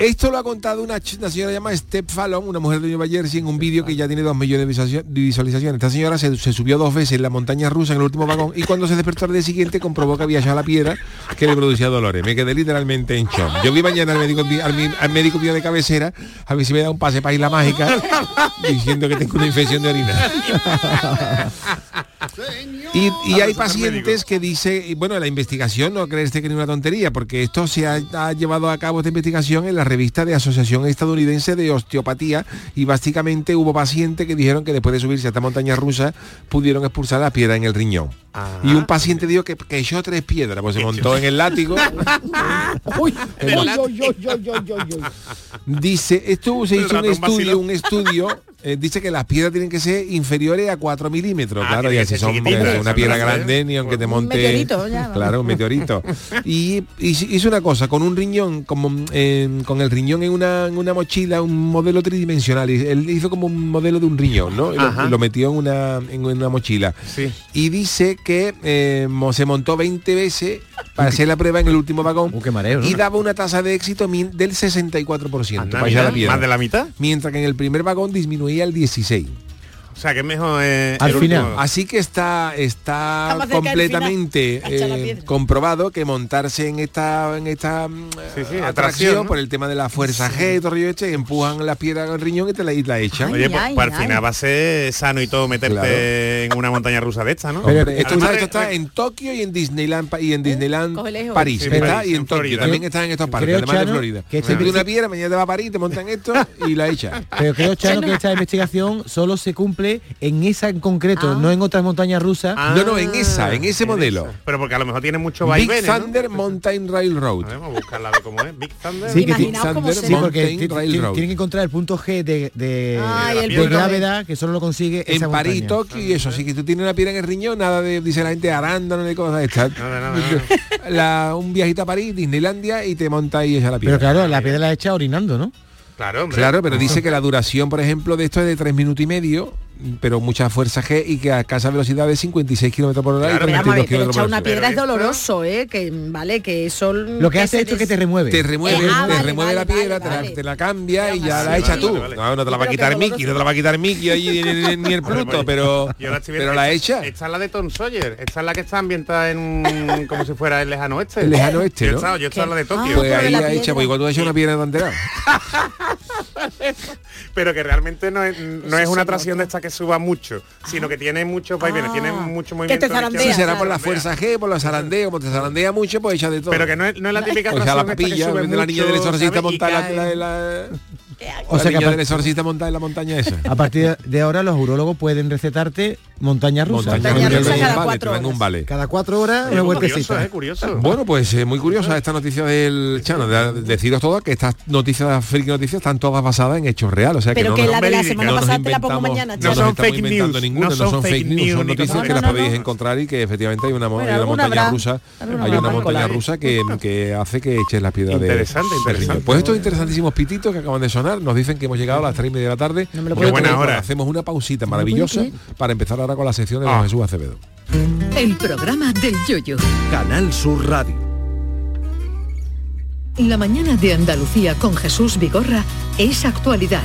Esto lo ha contado una, una señora llamada Steph Fallon, una mujer de Nueva Jersey, en un vídeo que ya tiene dos millones de visualiza- de visualizaciones. Esta señora se, se subió dos veces en la montaña rusa en el último vagón y cuando se despertó al día siguiente comprobó que había echado la piedra que le producía dolores. Me quedé literalmente en shock. Yo vi mañana al médico, al, médico mío de cabecera a ver si me da un pase para Isla Mágica diciendo que tengo una infección de orina. Y, y hay pacientes que dice, y bueno, la investigación no crees que ni una tontería, porque esto se ha, ha llevado a cabo esta investigación en la revista de Asociación Estadounidense de Osteopatía y básicamente hubo pacientes que dijeron que después de subirse a esta montaña rusa pudieron expulsar la piedra en el riñón. Y un paciente dijo que, que echó tres piedras, pues se montó en el látigo.
Uy,
el
uy, uy.
Dice, esto se hizo un
un
estudio, un estudio, eh, dice que las piedras tienen que ser inferiores a 4 milímetros,
Ah,
claro, y así son eh, una piedra grande ni aunque te
Un
monte
meteorito, ya,
claro un meteorito. Y, hizo una cosa con un riñón como eh, con el riñón en una, en una mochila un modelo tridimensional. Y él hizo como un modelo de un riñón no lo, metió en una en una mochila.
Sí.
y dice que eh, se montó 20 veces para hacer la prueba en el último vagón.
Uh, qué mareo, ¿no?
y daba una tasa de éxito del 64%
Anda,
para la
más de la mitad.
mientras que en el primer vagón disminuía el 16
O sea, que es mejor eh,
Al
el
final.
último.
Así que está está completamente eh, comprobado que montarse en esta en esta mm,
Sí, sí,
atracción,
atracción, ¿no?
por el tema de la fuerza G y todo este, empujan las piedras al riñón y te la, y la echan.
Oye,
Ay,
pues,
ay,
pues al
ay.
final va a ser sano y todo meterte
Claro.
en una montaña rusa de esta, ¿no?
Pero
Hombre, esto,
Además
está,
de-
esto está en Tokio y en Disneyland y en Disneyland
Coge lejos.
París,
Sí,
¿verdad?
París,
y en
en
Tokio
Florida.
también están en estos parques,
Creo,
además de Florida.
que este
una piedra, mañana te va a París, te montan esto y la echan.
Pero creo, Chano, que esta investigación solo se cumple en esa en concreto,
Ah.
no en otras montañas rusas.
Ah,
No, no, en esa, en ese modelo.
esa. Pero porque a lo mejor tiene mucho
Big
vaivén. ¿no?
Thunder Mountain Railroad.
Vamos a buscarla a cómo es. Big Thunder.
Sí,
Thunder.
Sí, porque tienen que encontrar el punto G de, de, gravedad que solo lo consigue esa
en París,
montaña.
Tokio y eso, sí que tú tienes una piedra en el riñón, nada de, dice la gente, arándano de cosas de estas.
Nada, nada, nada.
La- un viajito a París, Disneylandia y te monta y esa la piedra.
Pero claro, la piedra la echa orinando, ¿no?
Claro, hombre.
Claro, pero dice que la duración, por ejemplo, de esto es de tres minutos y medio pero mucha fuerza G y que alcanza velocidades de 56 kilómetros por hora y
Pero vamos a
32
ver, te
kilómetros
echar
por
una piedra es doloroso, ¿eh? Que, vale, que eso...
Lo que hace esto es que te remueve.
Te remueve,
Ah,
te
vale,
remueve
vale,
la piedra,
vale,
te, la,
vale.
te la cambia y ya la echa
vale,
tú.
vale.
No, no te la va a quitar
que
Mickey, no te la va a quitar Mickey ahí, ni, ni- ni el Pluto, pero, pero la echa.
Esta es la de Tom Sawyer. Esta es la que está ambientada en como si fuera el lejano oeste.
El lejano oeste,
Yo estado, yo la de Tokio.
Pues ahí la echa, pues igual tú has hecho una piedra de antera.
pero que realmente no es, no es una atracción de esta que suba mucho, sino que tiene muchos vaivenes, tiene mucho movimiento. de izquierda
Sí,
a
será por la fuerza G, por los zarandeos, como te zarandea mucho, pues echa de todo.
Pero que no es, no es la típica
O sea, la
atracción que sube
de la niña del montada la, la, la-
O sea que
del exorcista montada en la montaña esa.
A partir de ahora los urólogos pueden recetarte montaña rusa.
Montaña
Montaña
rusa
rusa
cada vale, vale.
Cuatro horas una vueltecita.
Bueno, pues eh, muy curiosa esta noticia del Chano. De, de deciros todo que estas noticias, friki noticias, están todas basadas en hechos reales. O sea
Pero
que,
que
no,
la de la
nos-
semana
no
pasada te la pongo
inventamos-
mañana,
No
son
estamos
fake
inventando
news,
ninguna,
no
no
son fake
fake news, son noticias que
No,
las
no,
podéis encontrar y que efectivamente hay una, mo-
Bueno,
hay una
alguna
montaña
habrá,
rusa, hay una montaña rusa que, que hace que eches la piedra de
Interesante, interesante.
Pues estos interesantísimos pititos que acaban de sonar nos dicen que hemos llegado a las 3 y media de la tarde.
lo creer.
tanto,
Buena hora.
Hacemos una pausita maravillosa para empezar ahora con la sección de don Jesús Acevedo.
El programa del yoyo.
Canal Sur Radio.
La mañana de Andalucía con Jesús Vigorra es actualidad,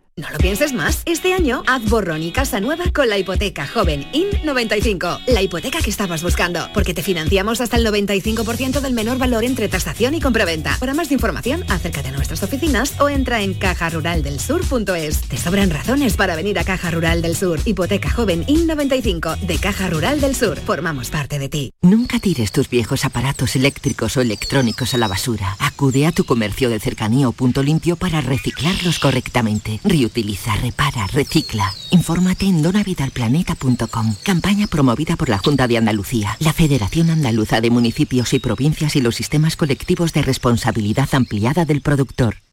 No lo pienses más. Este año haz borrón y casa nueva con la hipoteca joven IN95. La hipoteca que estabas buscando. Porque te financiamos hasta el 95% del menor valor entre tasación y compraventa. Para más información, acércate a nuestras oficinas o entra en cajaruraldelsur.es. Te sobran razones para venir a Caja Rural del Sur. Hipoteca joven IN95 de Caja Rural del Sur. Formamos parte de ti.
Nunca tires tus viejos aparatos eléctricos o electrónicos a la basura. Acude a tu comercio de cercanía o punto limpio para reciclarlos correctamente. Reutiliza, repara, recicla. Infórmate en donavidalplaneta.com. Campaña promovida por la Junta de Andalucía, la Federación Andaluza de Municipios y Provincias y los sistemas colectivos de responsabilidad ampliada del productor.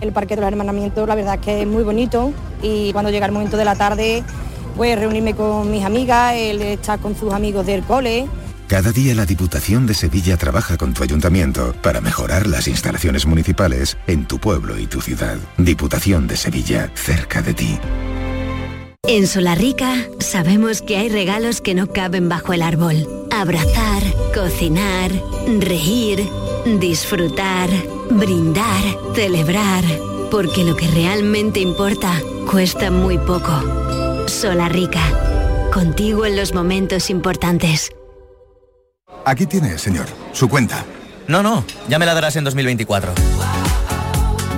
El Parque de los Hermanamientos, la verdad es que es muy bonito y cuando llega el momento de la tarde, pues reunirme con mis amigas, él está con sus amigos del cole.
Cada día la Diputación de Sevilla trabaja con tu ayuntamiento para mejorar las instalaciones municipales en tu pueblo y tu ciudad. Diputación de Sevilla, cerca de ti.
En Solarrica sabemos que hay regalos que no caben bajo el árbol. Abrazar, cocinar, reír, disfrutar, brindar, celebrar. Porque lo que realmente importa cuesta muy poco. Solarrica. Contigo en los momentos importantes.
Aquí tiene, señor, su cuenta.
No, no, ya me la darás en 2024.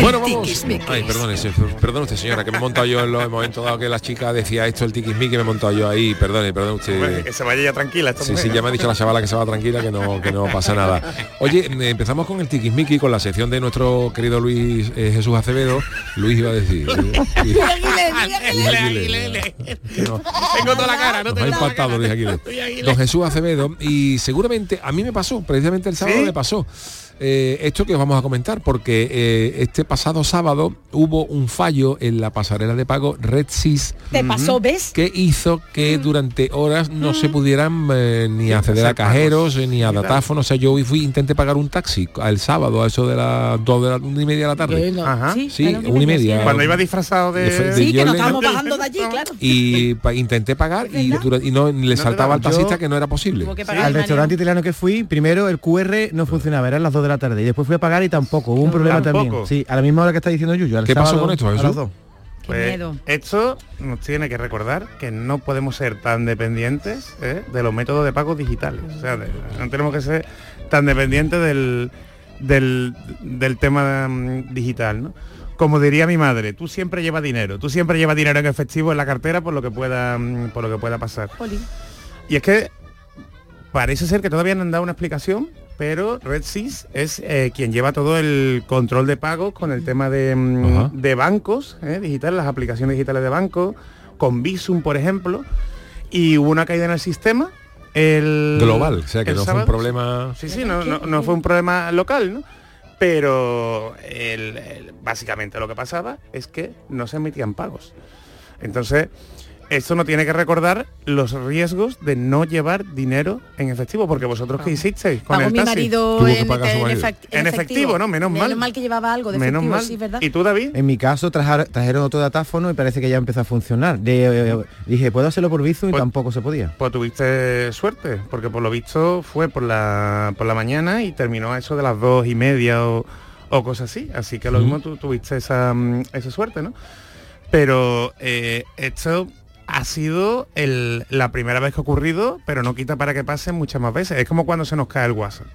Bueno, vamos. Ay, perdón, perdón usted, señora, que me he montado yo en el momento dado que la chica decía esto, el tiquismiqui, me he montado yo ahí, perdone, perdón usted.
Que se vaya ya tranquila. esta
Sí,
mujer.
sí, ya me ha dicho la chavala que se va tranquila, que no, que no pasa nada. Oye, eh, empezamos con el tiquismiqui, con la sección de nuestro querido Luis eh, Jesús Acevedo. Luis iba a decir.
Tengo toda la cara, no
nos ha
tengo
impactado Luis Aguilera. don Jesús Acevedo, y seguramente a mí me pasó, precisamente el sábado me pasó. Eh, esto que os vamos a comentar, porque eh, este pasado sábado hubo un fallo en la pasarela de pago RedSys
Te pasó, ¿ves?
que hizo que durante horas no se pudieran eh, ni acceder a
pagos.
cajeros ni a datáfonos. O sea, yo hoy fui, intenté pagar un taxi el sábado a eso de las dos de la una y media de la tarde.
Ajá.
sí,
una y media.
Cuando iba disfrazado de...
De- de
Sí, que nos estábamos bajando de allí, claro.
y pa- intenté pagar y, y no le saltaba al taxista
Yo-
que no era posible.
Al restaurante italiano que fui, primero el QR no funcionaba, eran las 2 de la tarde. Y después fui a pagar y tampoco, hubo un problema
¿Tampoco?
también. Sí, a la misma hora que está diciendo Yuyo. al
¿Qué pasó con esto,
a
Jesús?
las 2.
Pues,
miedo.
esto nos tiene que recordar que no podemos ser tan dependientes ¿eh? de los métodos de pago digitales. O sea, de- no tenemos que ser tan dependientes del, del, del tema mm, digital, ¿no? Como diría mi madre, tú siempre llevas dinero, tú siempre llevas dinero en efectivo en la cartera por lo que pueda, mm, por lo que pueda pasar. Y es que parece ser que todavía no han dado una explicación, pero RedSys es eh, quien lleva todo el control de pagos con el tema de, mm, de bancos eh, digitales, las aplicaciones digitales de bancos, con Visum, por ejemplo, y hubo una caída en el sistema. El,
Global, o sea que no fue un problema.
Sí, sí, no, no- no fue un problema local, ¿no? Pero el- el- básicamente lo que pasaba es que no se emitían pagos. Entonces, esto no tiene que recordar los riesgos de no llevar dinero en efectivo, porque vosotros qué hicisteis con el
mi
taxi?
marido en,
marido.
En efectivo, ¿no? Menos mal.
Menos mal que llevaba algo de
Menos
efectivo,
mal.
sí, ¿verdad?
¿Y tú, David?
En mi caso trajar- trajeron otro datáfono y parece que ya empezó a funcionar. De- eh, dije, ¿puedo hacerlo por Bizum? Y
Pues-
tampoco se podía.
Pues tuviste suerte, porque por lo visto fue por la, por la mañana y terminó a eso de las dos y media o, o cosas así. Así que lo mismo tú tuviste esa, mm, esa suerte, ¿no? Pero eh, esto ha sido el- la primera vez que ha ocurrido, pero no quita para que pase muchas más veces. Es como cuando se nos cae el WhatsApp,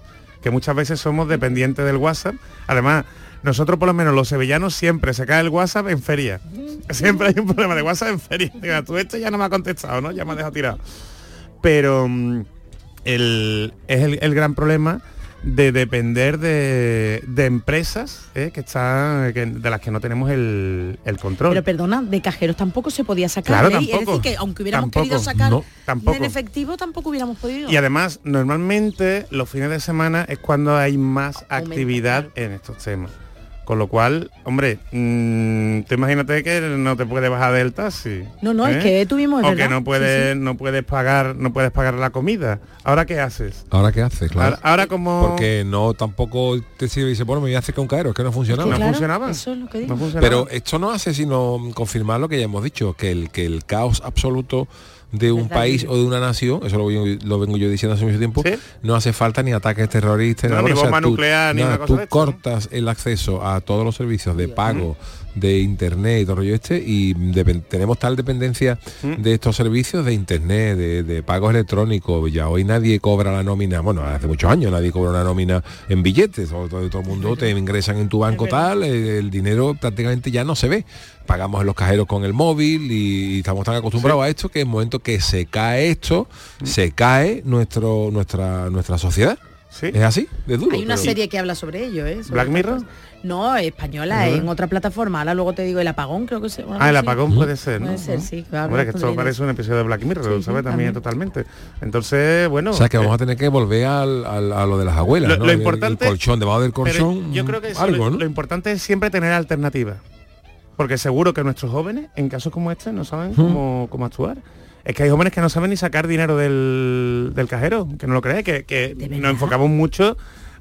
que muchas veces somos dependientes del WhatsApp. Además, nosotros por lo menos los sevillanos siempre se cae el WhatsApp en feria. Siempre hay un problema de WhatsApp en feria. Diga, tú este ya no me ha contestado, ¿no? Ya me ha dejado tirado. Pero mm, el, es el, el gran problema de depender de, de empresas ¿eh? que están que- de las que no tenemos el, el control.
Pero perdona, de cajeros tampoco se podía sacar.
Claro.
Es
tampoco.
decir, que aunque hubiéramos
Tampoco,
querido sacar
no, tampoco.
en efectivo, tampoco hubiéramos podido.
Y además, normalmente los fines de semana es cuando hay más actividad en estos temas. Con lo cual, hombre, mm, tú imagínate que no te puedes bajar del taxi.
No, no, es
¿eh?
que tuvimos,
o
verdad.
que no puedes,
sí.
no puedes pagar, no puedes pagar la comida. Ahora qué haces?
Ahora qué hace, claro.
Ahora, ahora como
Porque no tampoco te sirve y dice, bueno, me voy a hacer con caero, es que no funcionaba.
No Claro, funcionaba.
Eso es lo que digo.
no funcionaba.
Pero esto no hace sino confirmar lo que ya hemos dicho, que el, que el caos absoluto de un
Verdad.
país o de una nación, eso lo, voy- lo vengo yo diciendo hace mucho tiempo,
Sí.
no hace falta ni ataques terroristas,
No,
nada,
ni
o sea,
bomba
tú-
nuclear, ni
nada,
una cosa
tú
de estas, ¿no?
cortas el acceso a todos los servicios de pago, de internet y todo rollo este, y tenemos tal dependencia
Mm.
de estos servicios de internet, de, de pagos electrónicos, ya hoy nadie cobra la nómina, bueno, hace muchos años nadie cobra una nómina en billetes, todo, todo, el mundo te ingresan en tu banco tal, el dinero prácticamente ya no se ve. Pagamos en los cajeros con el móvil y, estamos tan acostumbrados a esto que en el momento que se cae esto,
Mm.
se cae nuestro, nuestra, nuestra sociedad.
Sí.
Es así, de duro.
Hay una
pero-
serie que habla sobre ello, ¿eh? Sobre
¿Black Mirror?
cosas. No, española, en otra plataforma. Ahora luego te digo el apagón, creo que se
Ah, el apagón puede ser, ¿no?
Puede ser, sí. claro,
Hombre, que
bastante
esto
bien.
parece un episodio de Black Mirror,
Sí,
lo
sí,
sabe también
también.
totalmente. Entonces, bueno.
O sea que vamos
eh,
a tener que volver al- al- a lo de las abuelas,
Lo-
¿no?
lo
El- el
importante-
colchón, debajo del
pero
colchón,
yo creo que eso
algo,
lo,
¿no?
lo importante es siempre tener alternativas. Porque seguro que nuestros jóvenes, en casos como este, no saben cómo, cómo actuar. Es que hay jóvenes que no saben ni sacar dinero del, del cajero, que no lo cree, que, que nos enfocamos mucho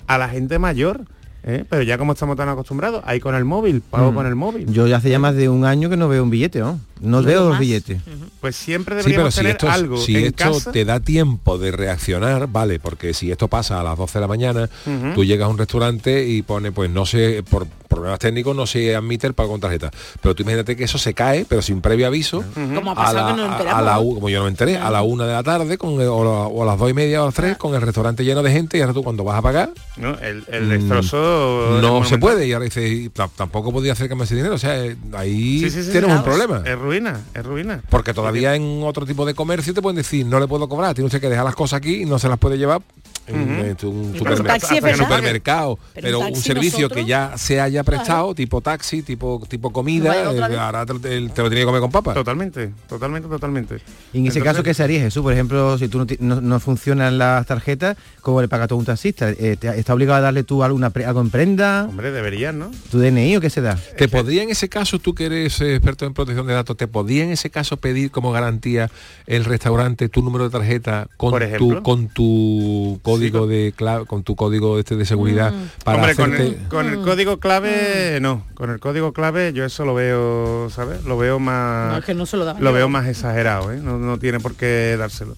a la gente mayor. ¿Eh? Pero ya como estamos tan acostumbrados, ahí con el móvil, pago
Mm.
con el móvil.
Yo ya hace ya más de un año que no veo un billete, ¿no? No veo los billetes.
Pues siempre
Sí, pero
deberíamos
si
tener
esto,
algo
si
en
esto
casa.
te da tiempo de reaccionar, vale, porque si esto pasa a las 12 de la mañana, tú llegas a un restaurante y pone, pues no sé, por problemas técnicos no se admite el pago con tarjeta. Pero tú imagínate que eso se cae, pero sin previo aviso,
Como ha
a la,
que no nos
a-
enteramos,
a la
¿no?
u- como yo no me enteré, a la una de la tarde con el- o, la- o a las dos y media o a las tres con el restaurante lleno de gente y ahora tú cuando vas a pagar
¿no? El, el
Mm,
destrozo.
No se puede y ahora dice tampoco podía acercarme ese dinero o sea eh, ahí
Sí, sí, sí,
tenemos
claro.
un problema
Es ruina, es ruina.
porque todavía en otro tipo de comercio te pueden decir no le puedo cobrar tiene usted que dejar las cosas aquí y no se las puede llevar en,
Ujú.
en tu- un, supermer-
taxi
supermercado,
Pero
pero,
un
servicio
nosotros-
que ya se haya prestado, tipo taxi, tipo tipo comida, eh, ahora te, lo tiene que comer con papas.
Totalmente, totalmente, totalmente.
Y en ese caso, ¿qué se haría Jesús? Por ejemplo, si tú no, no, no funcionan las tarjetas, ¿cómo le pagas tú a un taxista? Eh, te- ¿Está obligado a darle tú alguna pre- algo en prenda?
Hombre, deberían, ¿no?
¿Tu DNI o qué se da?
¿Te podría en ese caso, tú que eres eh, experto en protección de datos, te podría en ese caso pedir como garantía el restaurante tu número de tarjeta con tu con código de clave, con tu código este de seguridad para
Hombre, con
hacerte
el, con el código clave, no. Con el código clave yo eso lo veo, ¿sabes? Lo veo más...
No, es que no se lo
Lo veo más exagerado, ¿eh? No, no tiene por qué dárselo.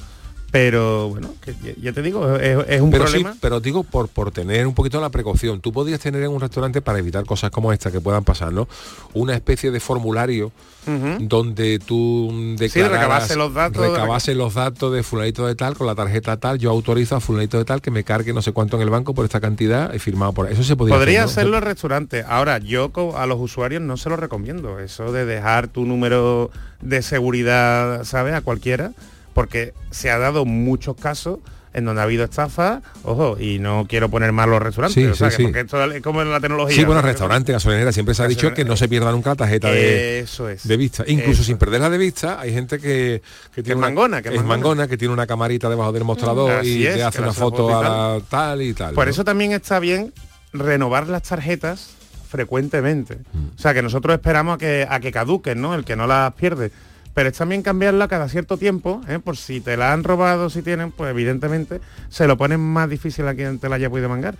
Pero, bueno, que ya, te digo, es, es un
pero sí, pero digo por por tener un poquito la precaución. Tú podrías tener en un restaurante para evitar cosas como esta que puedan pasar, ¿no? Una especie de formulario donde tú declararas,
recabase los datos de
recabase los datos de fulanito de tal con la tarjeta tal, yo autorizo a fulanito de tal que me cargue no sé cuánto en el banco por esta cantidad y firmado por eso se podría,
Podría
hacer, ¿no?
hacerlo el restaurante. Ahora, yo a los usuarios no se lo recomiendo. Eso de dejar tu número de seguridad, ¿sabes? A cualquiera. Porque se ha dado muchos casos en donde ha habido estafa, ojo, y no quiero poner mal los restaurantes,
Sí,
o sea,
sí,
que
sí.
porque esto es como en la tecnología.
Sí, bueno,
¿no?
restaurante, gasolinera, siempre se ha dicho que no se pierda nunca la tarjeta de,
Eso es.
de vista. Incluso
Eso.
sin perderla de vista, hay gente que, que tiene
es
una-
mangona, que es mangona.
mangona, que tiene una camarita debajo del mostrador
Así
y
es,
te hace una foto a
tal.
la tal y tal.
Por
¿no?
eso también está bien renovar las tarjetas frecuentemente.
Mm.
O sea, que nosotros esperamos a que, a que caduquen, ¿no? El que no las pierde. Pero es también cambiarla cada cierto tiempo, ¿eh? por si te la han robado, si tienen, pues evidentemente se lo ponen más difícil a quien te la haya podido mangar.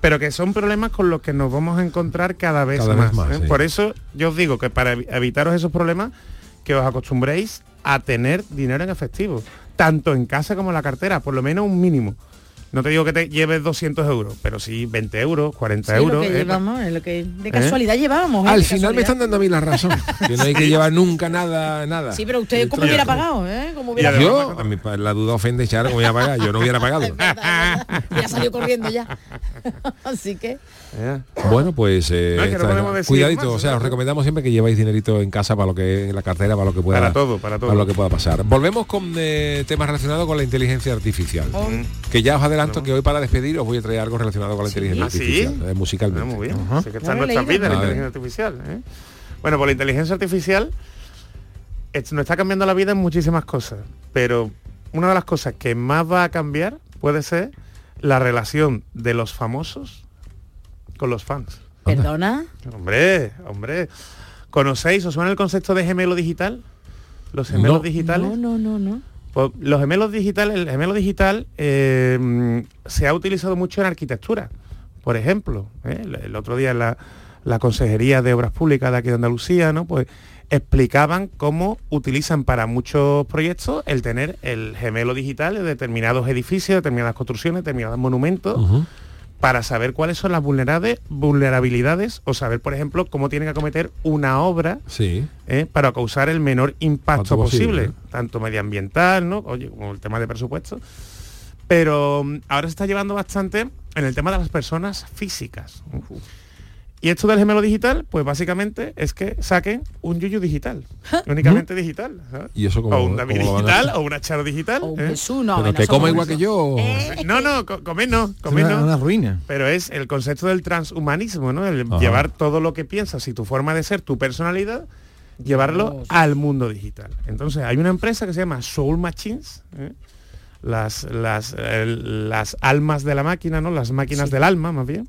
Pero que son problemas con los que nos vamos a encontrar cada vez
Cada
más.
vez más,
¿eh?
sí.
Por eso yo os digo que para evi- evitaros esos problemas, que os acostumbréis a tener dinero en efectivo, tanto en casa como en la cartera, por lo menos un mínimo. No te digo que te lleves 200 euros, pero sí 20 euros, 40
Sí,
euros.
lo que
¿eh?
llevamos, es lo que de casualidad llevábamos. ¿eh?
Al
De
final me
casualidad.
están dando a mí la razón. que no hay que llevar nunca nada, nada.
Sí, pero usted cómo hubiera pagado, ¿eh? ¿Cómo hubiera
Yo, a mí pa- la duda ofende, Charo, como hubiera pagado. Yo no hubiera pagado.
Ya salió corriendo ya. Así que.
Bueno, pues eh,
No, es que no
esta-
podemos decir
cuidadito,
más,
o sea, os recomendamos siempre que lleváis dinerito en casa para lo que en la cartera, para lo que pueda
Para todo, para todo.
lo que pueda pasar. Volvemos con eh, temas relacionados con la inteligencia artificial.
Oh.
Que ya os adelanto que hoy para despedir os voy a traer algo relacionado con la inteligencia
¿Ah, sí?
artificial, eh, musicalmente.
Muy bien. Que está en nuestra vida la inteligencia artificial. ¿eh? Bueno, pues la inteligencia artificial nos está cambiando la vida en muchísimas cosas, pero una de las cosas que más va a cambiar puede ser la relación de los famosos con los fans.
¿Perdona?
Hombre, hombre. ¿Conocéis, os suena el concepto de gemelo digital? Los gemelos
No.
digitales.
No, no, no, no.
Pues los gemelos digitales, el gemelo digital eh, se ha utilizado mucho en arquitectura. Por ejemplo, ¿eh? el, el otro día en la, la Consejería de Obras Públicas de aquí de Andalucía, ¿no? Pues explicaban cómo utilizan para muchos proyectos el tener el gemelo digital de determinados edificios, determinadas construcciones, determinados monumentos, para saber cuáles son las vulnerabilidades o saber, por ejemplo, cómo tienen que acometer una obra
Sí.
¿eh? para causar el menor impacto
posible,
tanto medioambiental, ¿no? Oye, como el tema de presupuesto. Pero mm, ahora se está llevando bastante en el tema de las personas físicas. Y esto del gemelo digital, pues básicamente es que saquen un yuyu digital, únicamente digital. ¿sabes?
¿Y eso cómo-
o un David digital, o una Charo digital.
O un
¿eh?
Jesús, no.
Pero que
no.
igual que yo.
No, no, co- comer no, comer
una,
no.
una ruina.
Pero es el concepto del transhumanismo, ¿no? El
Ajá.
llevar todo lo que piensas y tu forma de ser, tu personalidad, llevarlo
Dios.
al mundo digital. Entonces hay una empresa que se llama Soul Machines, ¿eh? las, las, el- las almas de la máquina, ¿no? Las máquinas
Sí.
del alma, más bien,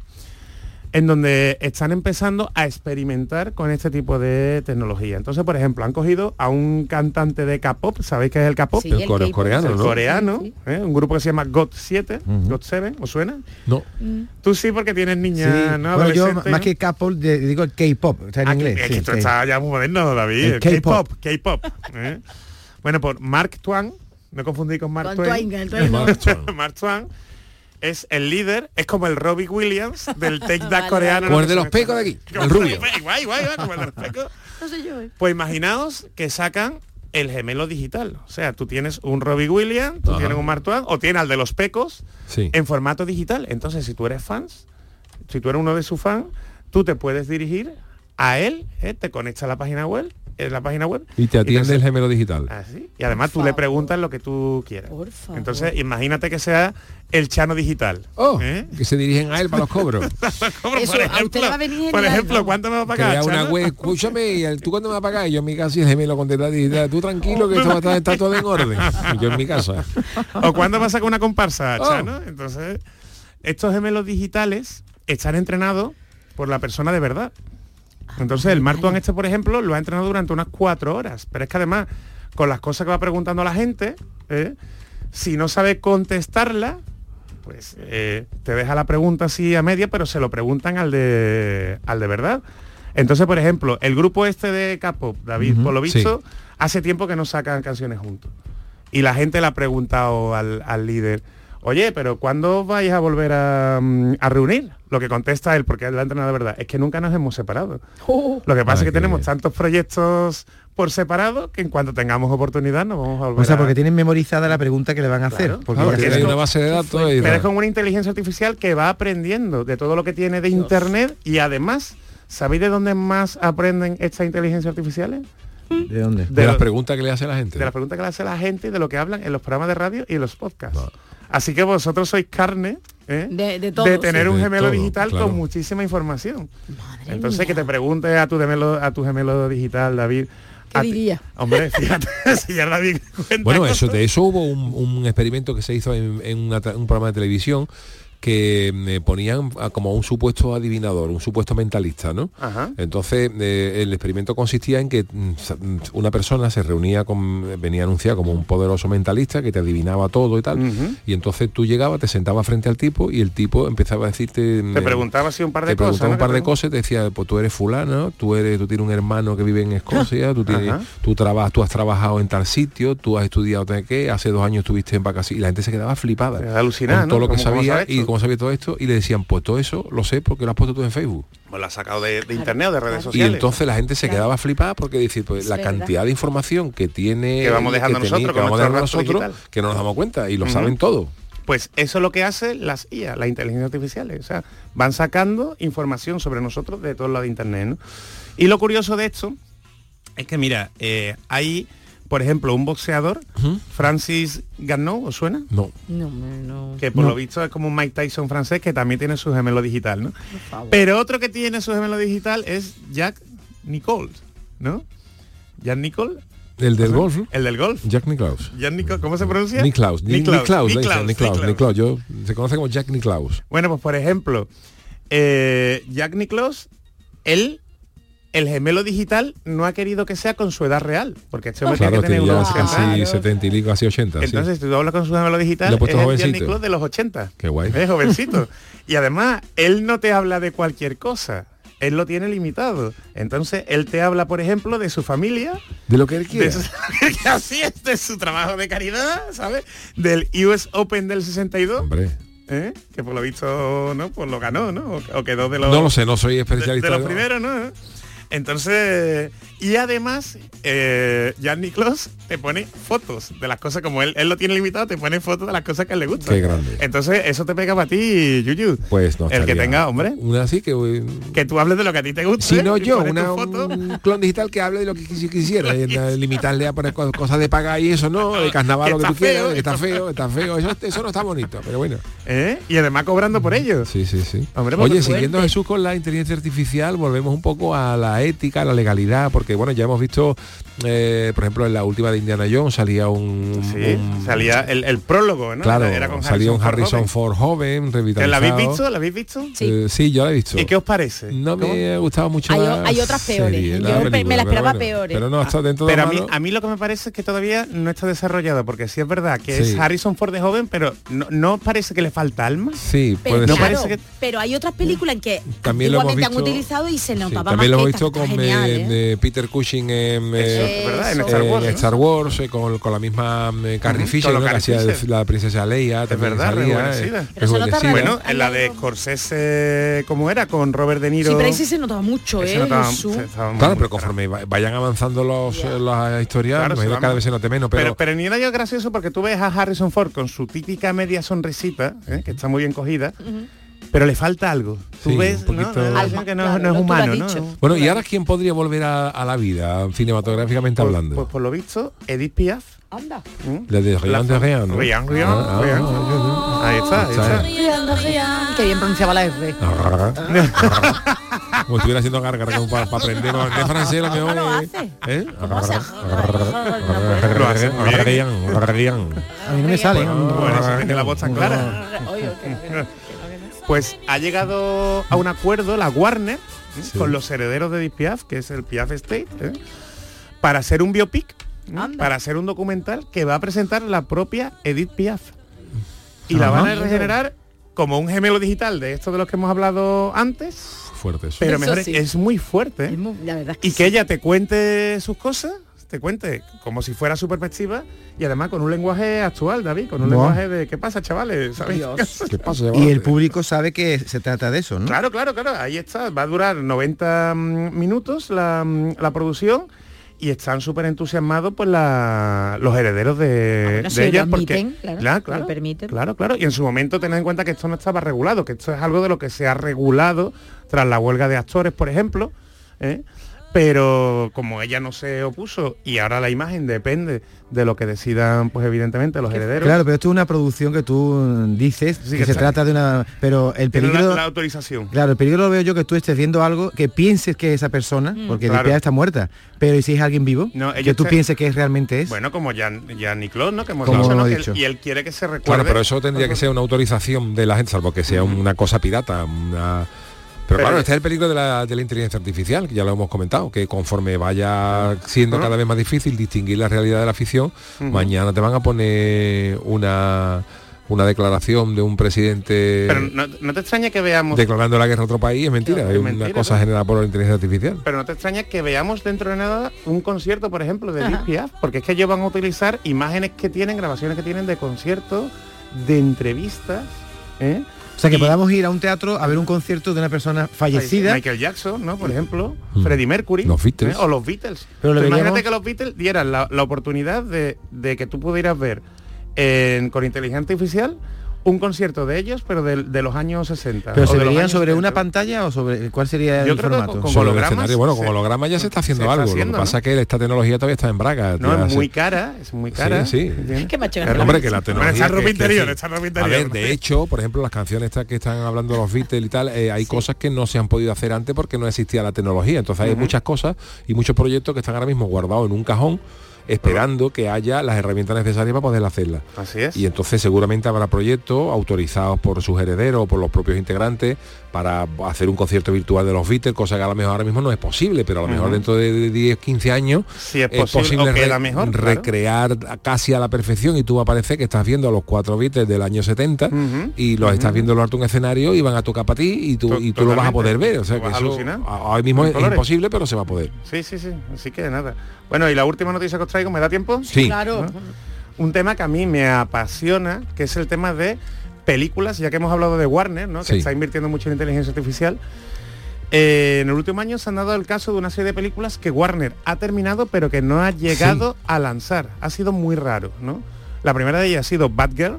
en donde están empezando a experimentar con este tipo de tecnología. Entonces, por ejemplo, han cogido a un cantante de K-pop, ¿sabéis qué es el K-pop?
Sí,
El
el
coreano,
coreano,
Sí.
¿eh? un grupo que se llama God 7,
Ujú.
God 7, ¿os suena?
No.
Mm.
Tú sí porque tienes
Sí.
niña, ¿no?
Bueno, yo
Adolescente,
más
¿no?
que K-pop de- digo K-pop, está en
Ah,
inglés.
que, es
sí,
que esto está ya muy moderno, David.
K-pop.
K-pop. ¿eh? Bueno, por Mark Twain, no confundí con Mark
Con
Twain.
Mark Twain.
Mark Twain es el líder, es como el Robbie Williams del Take That
Vale,
coreano.
Como el de los pecos de aquí, el rubio.
guay, guay, como el de los pecos.
No sé yo, ¿eh?
Pues imaginaos que sacan el gemelo digital. O sea, tú tienes un Robbie Williams, tú
Ajá.
tienes un Mark Twain, o tienes al de los pecos
Sí.
en formato digital. Entonces, si tú eres fans, si tú eres uno de sus fans, tú te puedes dirigir a él, ¿eh? te conecta a la página web, en la página web.
Y te atiende
entonces-
el gemelo digital.
Así. Y además tú le preguntas lo que tú quieras. Entonces, imagínate que sea el chano digital.
Oh,
¿eh?
que se dirigen a él para los cobros.
Por
Eso, a usted
ejemplo,
va a
por ejemplo. ¿cuánto me va a pagar?
Crea una web, escúchame, ¿tú cuándo me vas a pagar? Y yo en mi casa y el gemelo con teclado digital, tú tranquilo que esto va a estar, está todo en orden. Y yo en mi casa.
¿O cuándo vas a sacar una comparsa,
Oh.
Chano? Entonces, estos gemelos digitales están entrenados por la persona de verdad. Entonces, el Martuan este, por ejemplo, lo ha entrenado durante unas cuatro horas. Pero es que además, con las cosas que va preguntando a la gente, ¿eh? si no sabe contestarla, pues eh, te deja la pregunta así a media, pero se lo preguntan al de, al de verdad. Entonces, por ejemplo, el grupo este de K-pop, David,
Ujú,
por lo visto,
sí.
hace tiempo que no sacan canciones juntos. Y la gente le ha preguntado al, al líder, oye, pero ¿cuándo vais a volver a, mm, a reunir? Lo que contesta él, porque él la de verdad, es que nunca nos hemos separado. Lo que pasa es que tenemos tantos proyectos por separado que en cuanto tengamos oportunidad nos vamos a volver
O sea,
a-
porque tienen memorizada la pregunta que le van a hacer. Porque
Claro,
ya
tiene
tienen-
una base de datos y
Pero es
tal.
como una inteligencia artificial que va aprendiendo de todo lo que tiene de internet y además, ¿sabéis de dónde más aprenden estas inteligencias artificiales?
¿De dónde?
De las
lo-
preguntas que le hace la gente.
De las preguntas que le hace la gente y de lo que hablan en los programas de radio y en los podcasts. Así que vosotros sois carne ¿eh?
De, de todo.
tener
sí.
un gemelo
todo,
digital
claro.
con muchísima información. Entonces que te pregunte a tu gemelo, a tu gemelo digital, David.
¿Qué diría?
Hombre, fíjate, si ya David cuenta
Bueno, eso, de eso hubo un, un experimento que se hizo en, en una tra- un programa de televisión que me ponían a- como un supuesto adivinador, un supuesto mentalista, ¿no?
Ajá.
Entonces eh, el experimento consistía en que mm, mm, una persona se reunía con, venía anunciado como un poderoso mentalista que te adivinaba todo y tal, y entonces tú llegabas, te sentabas frente al tipo y el tipo empezaba a decirte...
Te
eh,
preguntaba así un par de
te
cosas.
preguntaba
¿no?
un par de
te-
cosas y te decía, pues tú eres fulano, tú eres, tú tienes un hermano que vive en Escocia, tú tienes,
Ajá.
tú trabajas, tú has trabajado en tal sitio, tú has estudiado qué, hace dos años estuviste en vacaciones y la gente se quedaba flipada
alucinada,
con todo
¿no?
lo que
¿Cómo- cómo
sabía y
esto?
Cómo sabía todo esto y le decían, pues todo eso lo sé porque lo has puesto tú en Facebook.
Pues lo ha sacado de, de internet o de redes
Y
sociales.
entonces la gente se quedaba flipada porque dice, pues
Es
la
verdad.
cantidad de información que tiene
Que vamos dejando
tenía-
nosotros
que vamos dejando nosotros
digital.
que no nos damos cuenta y lo saben todo.
Pues eso es lo que hace las IA, las inteligencias artificiales. O sea, van sacando información sobre nosotros de todos lados de Internet. ¿no? Y lo curioso de esto es que, mira, eh, hay, por ejemplo, un boxeador, Francis Garneau, ¿os suena?
No.
No, no.
Que por
No.
lo visto es como un Mike Tyson francés que también tiene su gemelo digital, ¿no? Pero otro que tiene su gemelo digital es Jack Nicole, ¿no? Jack Nicole,
El del golf,
el del golf.
Jack Nicklaus.
Jack Nicole, ¿cómo se pronuncia?
Nicklaus,
Nicklaus,
Nicklaus.
Nicklaus.
Yo, se conoce como Jack Nicklaus.
Bueno, pues por ejemplo, eh, Jack Nicklaus, él, el gemelo digital, no ha querido que sea con su edad real, porque este hombre
Claro,
tiene que tener unos 80
casi
años.
70 y pico, casi 80. sí.
Entonces, si tú hablas con su gemelo digital, es el
jovencito.
Nicklaus de los 80.
Qué guay.
Es jovencito. y además, él no te habla de cualquier cosa. Él lo tiene limitado. Entonces, él te habla, por ejemplo, de su familia,
De lo que él
así es, de su trabajo de caridad, ¿sabes? Del US Open del 62.
Hombre.
¿eh? que por lo visto no pues lo ganó no o, o quedó de los
No lo sé, no soy especialista.
de los primeros no entonces y además eh, Jan Nicklaus te pone fotos de las cosas como él, él lo tiene limitado te pone fotos de las cosas que a él le gustan
Qué grande.
entonces eso te pega para ti Yuyu
Pues no
el que tenga hombre
Una así que... eh,
que tú hables de lo que a ti te gusta
Si no yo, una,
foto.
un clon digital que hable de lo que quisi- quisiera, limitarle a poner co- cosas de pagar y eso no, de carnaval lo que tú quieras,
feo,
que está feo, está feo, eso, eso no está bonito, pero bueno.
¿Eh? y además cobrando por ello
Sí, sí, sí.
Hombre,
Oye, siguiendo. Jesús con la inteligencia artificial, volvemos un poco a la ética, a la legalidad, porque bueno, ya hemos visto, eh, por ejemplo, en la última de Indiana Jones salía un...
sí
un-
salía el, el prólogo ¿no?
Claro,
Era con
salía un Harrison. Ford joven, revitalizado.
¿La habéis visto? ¿La habéis visto?
Eh, sí, yo la he visto.
¿Y qué os parece?
No me ha gustado mucho
Hay o-
la
hay otras peores.
serie,
Yo
la
pe- me la
película,
esperaba
pero
peores.
Pero no, está dentro de
Pero a
lo
mí, a mí lo que me parece es que todavía no está desarrollado, porque sí es verdad que
Sí.
es Harrison Ford de joven, pero no, no parece que le falta alma.
Sí,
Pero,
puede
no
ser.
claro,
parece que-
pero hay otras películas en que
También lo hemos
han utilizado y se
Sí,
notaba
también lo
más
hemos visto con
genial,
eh,
¿eh?
eh, Peter Cushing en, eh,
¿verdad? En
Eso.
Star Wars. ¿no?
Star Wars, eh, con, con la misma eh, Carrie Fisher, ¿no? de- la princesa Leia, también
verdad,
salía,
rejuvenecida.
eh,
Pero se nota
rejuvenecida.
Bueno, en la de Scorsese, ¿cómo era? Con Robert De Niro.
Sí, pero ahí sí se notaba mucho, ¿eh?
notaba-
Jesús.
se- estaba muy-
Claro, pero conforme va- vayan avanzando los, eh, las historias,
Claro,
me cada vez se note menos, pero,
Pero, pero Jones es gracioso porque tú ves a Harrison Ford con su típica media sonrisita, ¿eh? que está muy bien cogida, pero le falta algo. Tú
Sí,
ves,
poquito-
No,
Algo,
que no,
claro,
no es humano. ¿no?
Bueno, ¿y ahora quién podría volver a, a la vida, cinematográficamente
Pues,
hablando?
pues por lo visto, Edith Piaf.
Anda.
La de Rien de Rien, ¿no?
Rien, Rien,
Ah, ah,
Rien.
ah,
Ahí está, ahí está.
Qué bien pronunciaba la R.
Como si estuviera haciendo como para, para aprender de francés lo mejor
¿Cómo hace?
¿Eh? Rien, Rien.
A mí no me sale.
Bueno, la voz tan clara. Pues ha llegado a un acuerdo la Warner ¿eh?
Sí.
con los herederos de Edith Piaf, que es el Piaf Estate, ¿eh? para hacer un biopic, ¿eh? Para hacer un documental que va a presentar la propia Edith Piaf. Y la
Ajá.
van a regenerar como un gemelo digital de esto de los que hemos hablado antes,
Fuerte eso.
pero
Eso
mejor
sí.
es muy fuerte. ¿eh?
Es muy- La verdad es que
y que ella te cuente sus cosas, te cuente como si fuera su perspectiva y además con un lenguaje actual, David, con un lenguaje de ¿qué pasa, chavales? ¿Sabes?
¿Qué pasa?
Y el público sabe que se trata de eso, ¿no?
Claro, claro, claro, ahí está, va a durar 90 mm, minutos la, mm, la producción y están súper entusiasmados pues la- los herederos de,
bueno,
de
si lo
ella
admiten,
porque
claro,
claro,
lo
claro,
permiten.
claro, claro, y en su momento tened en cuenta que esto no estaba regulado, que esto es algo de lo que se ha regulado tras la huelga de actores, por ejemplo, ¿eh? Pero como ella no se opuso y ahora la imagen depende de lo que decidan pues evidentemente los herederos.
Claro, pero esto es una producción que tú dices
Sí,
que
que
se trata de una... Pero el
tiene la-
peligro...
la, autorización.
Claro, el peligro lo veo yo que tú estés viendo algo que pienses que es esa persona, porque
Claro.
Está muerta, pero ¿y si es alguien vivo?
No,
que tú
está-
pienses que realmente es.
bueno como ya ya Nicole no que hemos
Como
dicho, ¿no? él- y él quiere que se recuerde.
Claro, pero eso tendría que ser una autorización de la gente, salvo que sea una cosa pirata, una... Pero, claro, este es el peligro de la, de la inteligencia artificial, que ya lo hemos comentado, que conforme vaya siendo cada vez más difícil distinguir la realidad de la ficción, mañana te van a poner una, una declaración de un presidente
pero no, no te extraña que veamos
declarando la guerra a otro país, es mentira, es
es
una cosa
¿no?
generada por la inteligencia artificial.
pero no te extraña que veamos dentro de nada un concierto, por ejemplo, de Edith Piaf, porque es que ellos van a utilizar imágenes que tienen, grabaciones que tienen de conciertos, de entrevistas, ¿eh?
O sea, que
y-
podamos ir a un teatro a ver un concierto de una persona fallecida.
Michael Jackson, ¿no? Por ejemplo,
Mm.
Freddie Mercury.
Los Beatles.
¿eh? O los Beatles.
Pero lo
Tú imagínate que los Beatles dieran la, la oportunidad de, de que tú pudieras ver en- con inteligencia artificial un concierto de ellos, pero de, de los años 60.
Pero
o
se verían sobre
70.
una pantalla o sobre cuál sería
Yo
el
creo que
formato.
con-
el
hologramas
escenario, bueno,
se-
con holograma ya se está haciendo
se está
algo.
haciendo,
lo que pasa
¿no?
es que esta tecnología todavía está en braga.
No, es muy cara, es muy cara.
Sí, sí.
Qué
Claro.
Hombre, que la tecnología...
Está ropa
que- que
interior, está ropa
A
interior.
ver, de hecho, por ejemplo, las canciones estas que están hablando los Beatles y tal, eh, hay cosas que no se han podido hacer antes porque no existía la tecnología. Entonces hay muchas cosas y muchos proyectos que están ahora mismo guardados en un cajón esperando que haya las herramientas necesarias para poder hacerlas.
Así es.
Y entonces seguramente habrá proyectos autorizados por sus herederos o por los propios integrantes para hacer un concierto virtual de los Beatles, cosa que a lo mejor ahora mismo no es posible, pero a lo mejor dentro de 10, 15 años
Si es posible, mejor, claro.
recrear casi a la perfección y tú va a parecer que estás viendo a los cuatro Beatles del año 70
Ujú.
y los estás viendo en lo alto un escenario y van a tocar para ti y tú, y tú lo vas a poder ver. O sea que eso ahora mismo es
colores.
imposible, pero se va a poder.
Sí, sí, sí. Así que nada. Bueno, y la última noticia que os traigo, ¿me da tiempo?
Sí.
Claro.
Un tema que a mí me apasiona, que es el tema de películas, ya que hemos hablado de Warner, ¿no? Que
Sí.
está invirtiendo mucho en inteligencia artificial. Eh, en el último año se han dado el caso de una serie de películas que Warner ha terminado pero que no ha llegado a lanzar. Ha sido muy raro, ¿no? La primera de ellas ha sido Batgirl,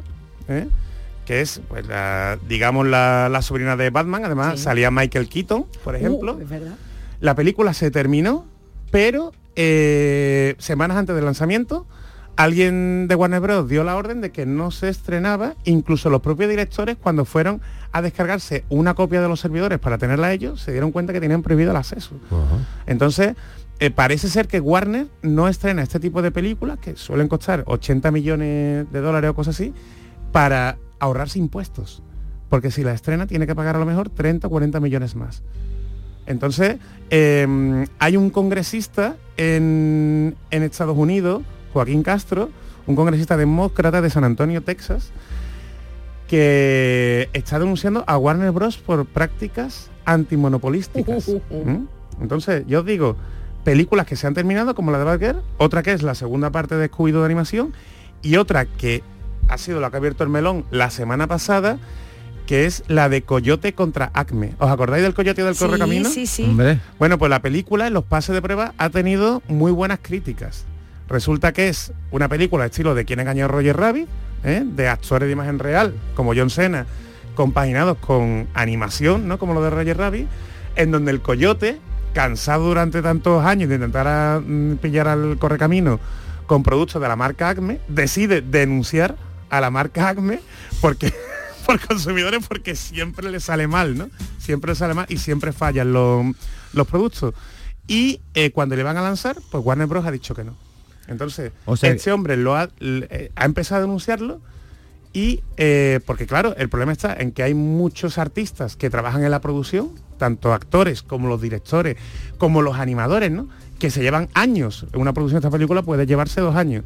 ¿eh? que es, pues, la, digamos, la, la sobrina de Batman. Además,
Sí.
salía Michael Keaton, por ejemplo.
Uh, es verdad.
La película se terminó, pero eh, semanas antes del lanzamiento, alguien de Warner Bros. dio la orden de que no se estrenaba, incluso los propios directores cuando fueron a descargarse una copia de los servidores para tenerla ellos, se dieron cuenta que tenían prohibido el acceso. Entonces, eh, parece ser que Warner no estrena este tipo de películas, que suelen costar 80 millones de dólares o cosas así, para ahorrarse impuestos. Porque si la estrena tiene que pagar a lo mejor 30 o 40 millones más. Entonces, eh, hay un congresista en, en Estados Unidos, Joaquín Castro, un congresista demócrata de San Antonio, Texas, que está denunciando a Warner Bros. por prácticas antimonopolísticas. ¿Mm? Entonces, yo os digo, películas que se han terminado, como la de Batgirl, otra que es la segunda parte de scooby de animación, y otra que ha sido la que ha abierto el melón la semana pasada, que es la de Coyote contra Acme. ¿Os acordáis del Coyote y del
Sí,
Correcamino?
sí, sí.
Hombre,
Bueno, pues la película en los pases de prueba ha tenido muy buenas críticas. Resulta que es una película estilo de quien engañó a Roger Rabbit, ¿eh? de actores de imagen real, como John Cena, compaginados con animación, ¿no? Como lo de Roger Rabbit, en donde el coyote, cansado durante tantos años de intentar a, mm, pillar al correcamino con productos de la marca Acme, decide denunciar a la marca Acme porque por consumidores porque siempre le sale mal, ¿no? Siempre le sale mal y siempre fallan los, los productos. Y eh, cuando le van a lanzar, pues Warner Bros. ha dicho que no. Entonces,
O sea-
este hombre lo ha, eh, ha empezado a denunciarlo y eh, porque claro, el problema está en que hay muchos artistas que trabajan en la producción, tanto actores como los directores, como los animadores, ¿no? Que se llevan años. Una producción de esta película puede llevarse dos años.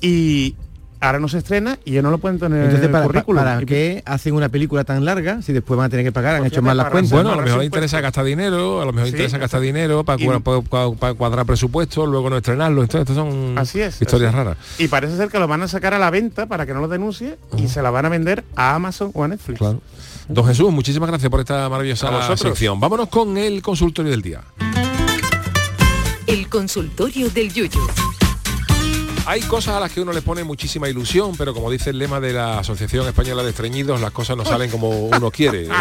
Y ahora no se estrena y ellos no lo pueden tener
Entonces,
en el
¿para,
currículum.
para qué hacen una película tan larga si después van a tener que pagar? Han hecho mal las cuentas.
Bueno, a lo mejor le interesa gastar dinero, a lo mejor
Sí,
interesa gastar dinero para,
Y-
cua- para- para- para cuadrar presupuesto, luego no estrenarlo. Entonces, estas son
Así es.
historias
así
raras.
Y parece ser que lo van a sacar a la venta para que no lo denuncie y se la van a vender a Amazon o a Netflix.
Claro. Don Jesús, muchísimas gracias por esta maravillosa sección. Vámonos con el consultorio del día.
El consultorio del Yuyu.
Hay cosas a las que uno le pone muchísima ilusión, pero como dice el lema de la Asociación Española de Estreñidos, las cosas no salen como uno quiere.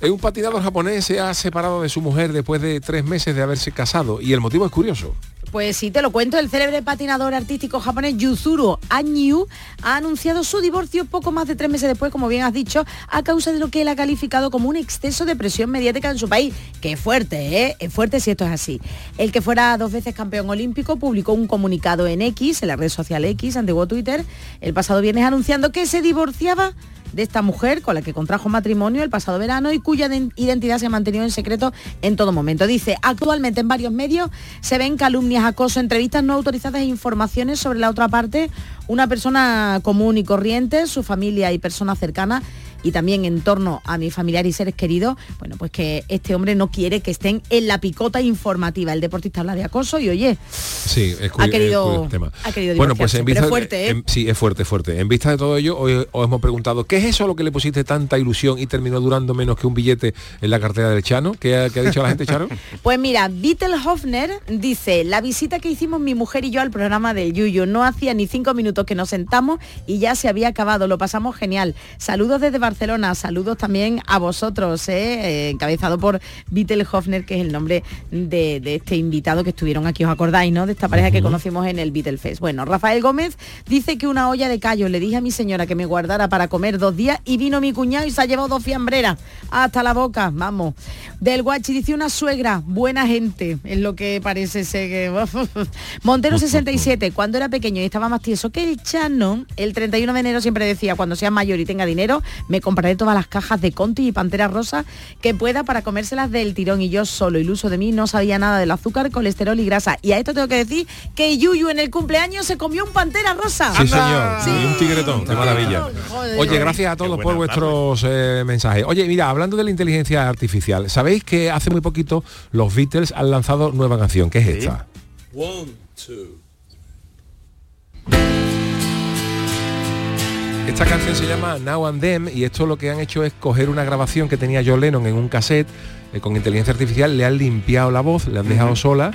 Eh, un patinador japonés se ha separado de su mujer después de tres meses de haberse casado y el motivo es curioso.
Pues sí, te lo cuento, el célebre patinador artístico japonés Yuzuru Anyu ha anunciado su divorcio poco más de tres meses después, como bien has dicho, a causa de lo que él ha calificado como un exceso de presión mediática en su país. Que es fuerte, ¿eh? Es fuerte si esto es así. El que fuera dos veces campeón olímpico publicó un comunicado en X, en la red social X, antiguo Twitter, el pasado viernes anunciando que se divorciaba de esta mujer con la que contrajo matrimonio el pasado verano y cuya de- identidad se ha mantenido en secreto en todo momento. Dice, actualmente en varios medios se ven calumnias, acoso, entrevistas no autorizadas e informaciones sobre la otra parte, una persona común y corriente, su familia y personas cercanas y también en torno a mi familiar y seres queridos, bueno, pues que este hombre no quiere que estén en la picota informativa. El deportista habla de acoso y oye,
Sí, es
Ha querido-
el tema.
ha querido
bueno, pues en vista
es fuerte,
de-
¿eh?
en- sí, es fuerte, fuerte. En vista de todo ello, hoy os hemos preguntado, ¿qué es eso a lo que le pusiste tanta ilusión y terminó durando menos que un billete en la cartera del Chano? ¿Qué ha, qué ha dicho la gente, Charo?
Pues mira, Vittel Hofner dice, la visita que hicimos mi mujer y yo al programa del Yuyu, no hacía ni cinco minutos que nos sentamos y ya se había acabado, lo pasamos genial. Saludos desde Barcelona, saludos también a vosotros, ¿eh? Eh, encabezado por Vittel Hofner, que es el nombre de, de este invitado que estuvieron aquí, os acordáis, ¿no? De esta pareja que conocimos en el Beatle Fest. Bueno, Rafael Gómez dice que una olla de callos le dije a mi señora que me guardara para comer dos días y vino mi cuñado y se ha llevado dos fiambreras hasta la boca, vamos. Del Guachi dice una suegra, buena gente, es lo que parece ser que... Montero 67, cuando era pequeño y estaba más tieso que el Chano, el 31 de enero siempre decía, cuando sea mayor y tenga dinero, me compraré todas las cajas de Conti y Pantera Rosa que pueda para comérselas del tirón y yo solo, iluso de mí, no sabía nada del azúcar, colesterol y grasa. Y a esto tengo que decir que Yuyu en el cumpleaños se comió un Pantera Rosa.
Sí, señor. Y un tigretón, qué maravilla.
Joder.
Oye, gracias a todos por vuestros eh, mensajes. Oye, mira, hablando de la inteligencia artificial, ¿sabéis que hace muy poquito los Beatles han lanzado nueva canción? ¿Qué es esta?
One, two.
Esta canción se llama Now and Them y esto lo que han hecho es coger una grabación que tenía John Lennon en un cassette eh, con inteligencia artificial, le han limpiado la voz, le han dejado sola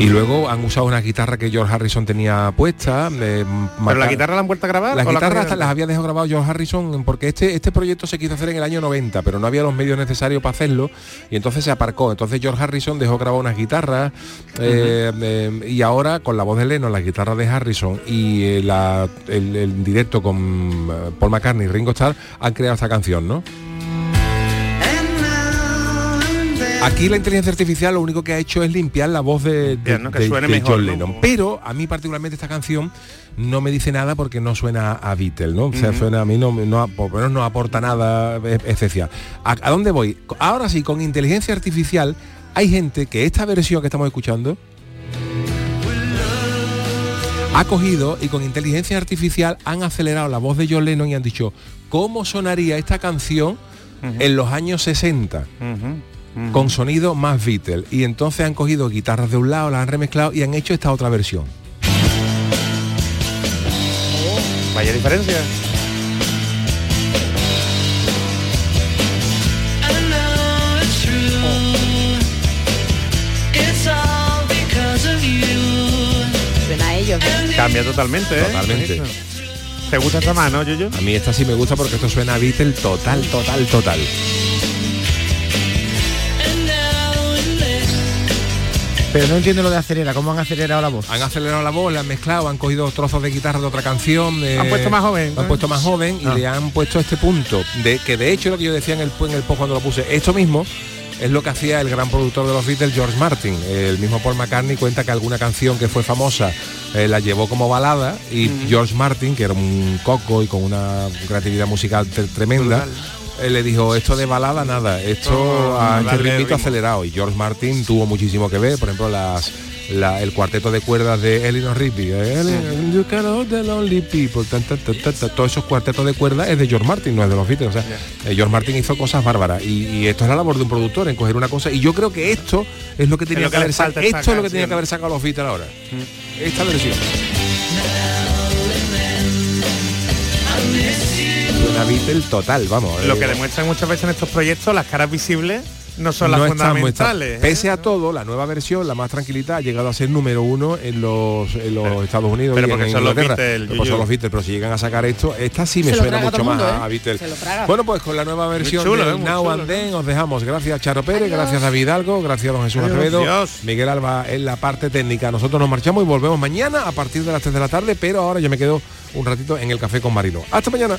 y luego han usado una guitarra que George Harrison tenía puesta. eh,
¿Pero la guitarra la han vuelto a grabar?
Las
la
guitarras hasta las había dejado grabado George Harrison porque este, este proyecto se quiso hacer en el año 90, pero no había los medios necesarios para hacerlo y entonces se aparcó. Entonces George Harrison dejó grabar unas guitarras eh, eh, y ahora con la voz de Lennon, la guitarra de Harrison y la- el, el directo con Paul McCartney y Ringo Starr han creado esta canción, ¿no? Aquí la inteligencia artificial lo único que ha hecho es limpiar la voz de, de-
Bien, ¿no? Que
de-
suene
de
mejor,
John
¿no?
Lennon. Pero a mí particularmente esta canción no me dice nada porque no suena a Beatle, ¿no? O sea, suena a mí no, no, por lo menos no aporta nada especial. ¿A, a dónde voy? Ahora sí, con inteligencia artificial hay gente que esta versión que estamos escuchando ha cogido y con inteligencia artificial han acelerado la voz de John Lennon y han dicho cómo sonaría esta canción en los años 60 con sonido más Beatle y entonces han cogido guitarras de un lado, las han remezclado y han hecho esta otra versión.
Vaya diferencia.
Suena a ellos. ¿eh?
Cambia totalmente, ¿eh?
Totalmente.
¿Te gusta esta más, no, Yuyu?
A mí esta sí me gusta porque esto suena a Beatle total, total, total.
Pero no entiendo lo de acelerar, ¿cómo han acelerado la voz?
Han acelerado la voz, la han mezclado, han cogido trozos de guitarra de otra canción. eh,
Han puesto más joven,
Han puesto más joven y
Ah.
le han puesto este punto. De que de hecho lo que yo decía en el, en el post cuando lo puse, esto mismo es lo que hacía el gran productor de los Beatles, George Martin. El mismo Paul McCartney cuenta que alguna canción que fue famosa eh, la llevó como balada y George Martin, que era un coco y con una creatividad musical tre- tremenda, eh, le dijo esto de balada nada, esto
Oh,
a este ritmito acelerado. Y George Martin tuvo muchísimo que ver, por ejemplo, las la- el cuarteto de cuerdas de Eleanor Rigby, eh, todos esos cuartetos de cuerdas es de George Martin, no es de los Beatles. O sea, eh, George Martin hizo cosas bárbaras y, y esto es la labor de un productor en coger una cosa. Y yo creo que esto es lo que tenía
lo
que, haber sacado. Esto es lo que tenía que haber sacado los Beatles ahora. Esta versión. Una Beatle total, vamos.
Lo que demuestran muchas veces en estos proyectos, las caras visibles no son las
no
fundamentales. ¿eh?
Pese a todo, la nueva versión, la más tranquilita, ha llegado a ser número uno en los, en los Estados Unidos
pero
y en
porque son los
Inglaterra.
Beatles,
Pero pues son los Beatles, pero si llegan a sacar esto, esta sí me suena mucho más a,
¿eh?
a Beatles.
Se lo traga.
Bueno, pues con la nueva versión
chulo,
de
¿eh?
Now
chulo,
and Then os dejamos. Gracias Charo Pérez, gracias David Algo, gracias don Jesús. Acevedo. Miguel Alba en la parte técnica. Nosotros nos marchamos y volvemos mañana a partir de las 3 de la tarde, pero ahora yo me quedo un ratito en el café con Marilo. Hasta mañana.